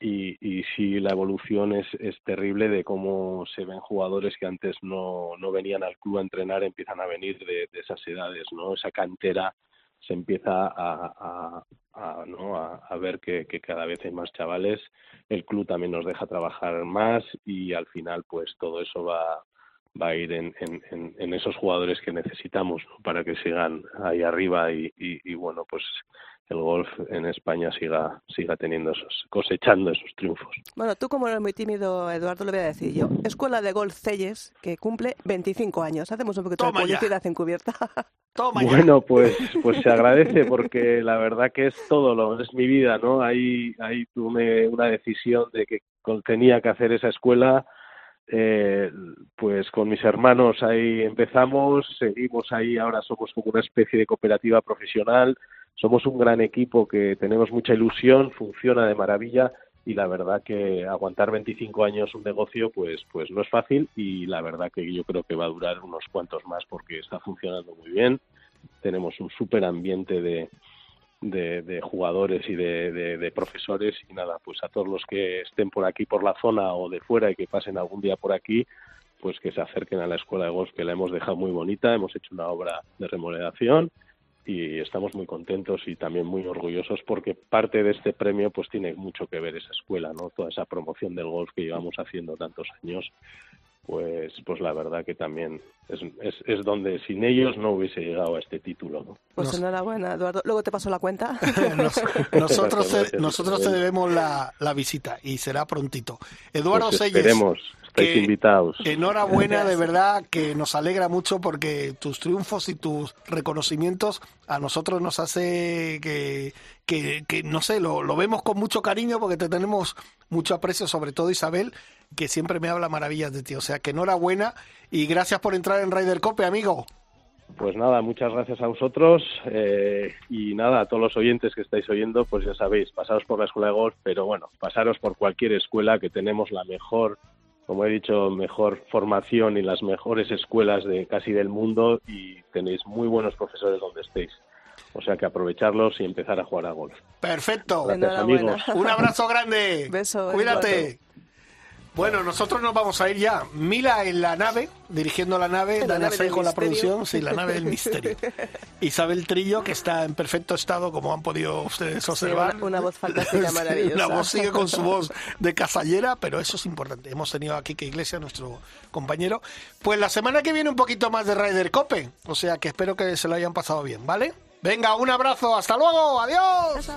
y, y sí la evolución es, es terrible de cómo se ven jugadores que antes no, no venían al club a entrenar, empiezan a venir de, de esas edades, ¿no? Esa cantera se empieza a, a, a, ¿no? a, ver que, que cada vez hay más chavales, el club también nos deja trabajar más y al final pues todo eso va, va a ir en, en, en, en esos jugadores que necesitamos ¿no? para que sigan ahí arriba y, y, y bueno pues el golf en España siga siga teniendo esos cosechando esos triunfos Bueno, tú como eres muy tímido, Eduardo, lo voy a decir yo. Escuela de Golf Celles, que cumple 25 años. Hacemos un poquito Toma de ya. publicidad encubierta. Toma ya. Bueno, pues, pues se agradece porque la verdad que es todo lo es mi vida, ¿no? Ahí, ahí tuve una decisión de que tenía que hacer esa escuela, eh, pues con mis hermanos ahí empezamos, seguimos ahí, ahora somos como una especie de cooperativa profesional, somos un gran equipo que tenemos mucha ilusión, funciona de maravilla y la verdad que aguantar 25 años un negocio pues pues no es fácil y la verdad que yo creo que va a durar unos cuantos más porque está funcionando muy bien. Tenemos un súper ambiente de, de, jugadores y de, de, de profesores y nada pues a todos los que estén por aquí por la zona o de fuera y que pasen algún día por aquí pues que se acerquen a la escuela de golf que la hemos dejado muy bonita. Hemos hecho una obra de remodelación y estamos muy contentos y también muy orgullosos porque parte de este premio pues tiene mucho que ver esa escuela, ¿no? Toda esa promoción del golf que llevamos haciendo tantos años, pues pues la verdad que también es, es, es donde sin ellos no hubiese llegado a este título, ¿no? Pues Nos- enhorabuena, Eduardo. Luego te paso la cuenta. Nos- nosotros te, nosotros te debemos la, la visita y será prontito. Eduardo Pues Selles, estáis que- invitados. enhorabuena, de verdad que nos alegra mucho porque tus triunfos y tus reconocimientos a nosotros nos hace que, que, que, no sé, lo, lo vemos con mucho cariño porque te tenemos mucho aprecio, sobre todo Isabel, que siempre me habla maravillas de ti. O sea que enhorabuena y gracias por entrar en Ryder Cope, amigo. Pues nada, muchas gracias a vosotros eh, y nada, a todos los oyentes que estáis oyendo, pues ya sabéis, pasaros por la escuela de golf, pero bueno, pasaros por cualquier escuela que tenemos la mejor, como he dicho, mejor formación y las mejores escuelas de casi del mundo y tenéis muy buenos profesores donde estéis. O sea que aprovecharlos y empezar a jugar a golf. Perfecto. Gracias, Enhorabuena. amigos. Un abrazo grande. Beso, Cuídate. Bueno, nosotros nos vamos a ir ya. Mila en la nave, dirigiendo la nave, La Dana Sey con la producción, sí, la nave del misterio. Isabel Trillo, que está en perfecto estado, como han podido ustedes observar. una- una voz fantástica, Sí, maravillosa. La voz sigue con su voz de casallera, pero eso es importante. Hemos tenido aquí que Iglesia, nuestro compañero. Pues la semana que viene un poquito más de Ryder Cope, o sea que espero que se lo hayan pasado bien, ¿vale? Venga, un abrazo, hasta luego, adiós.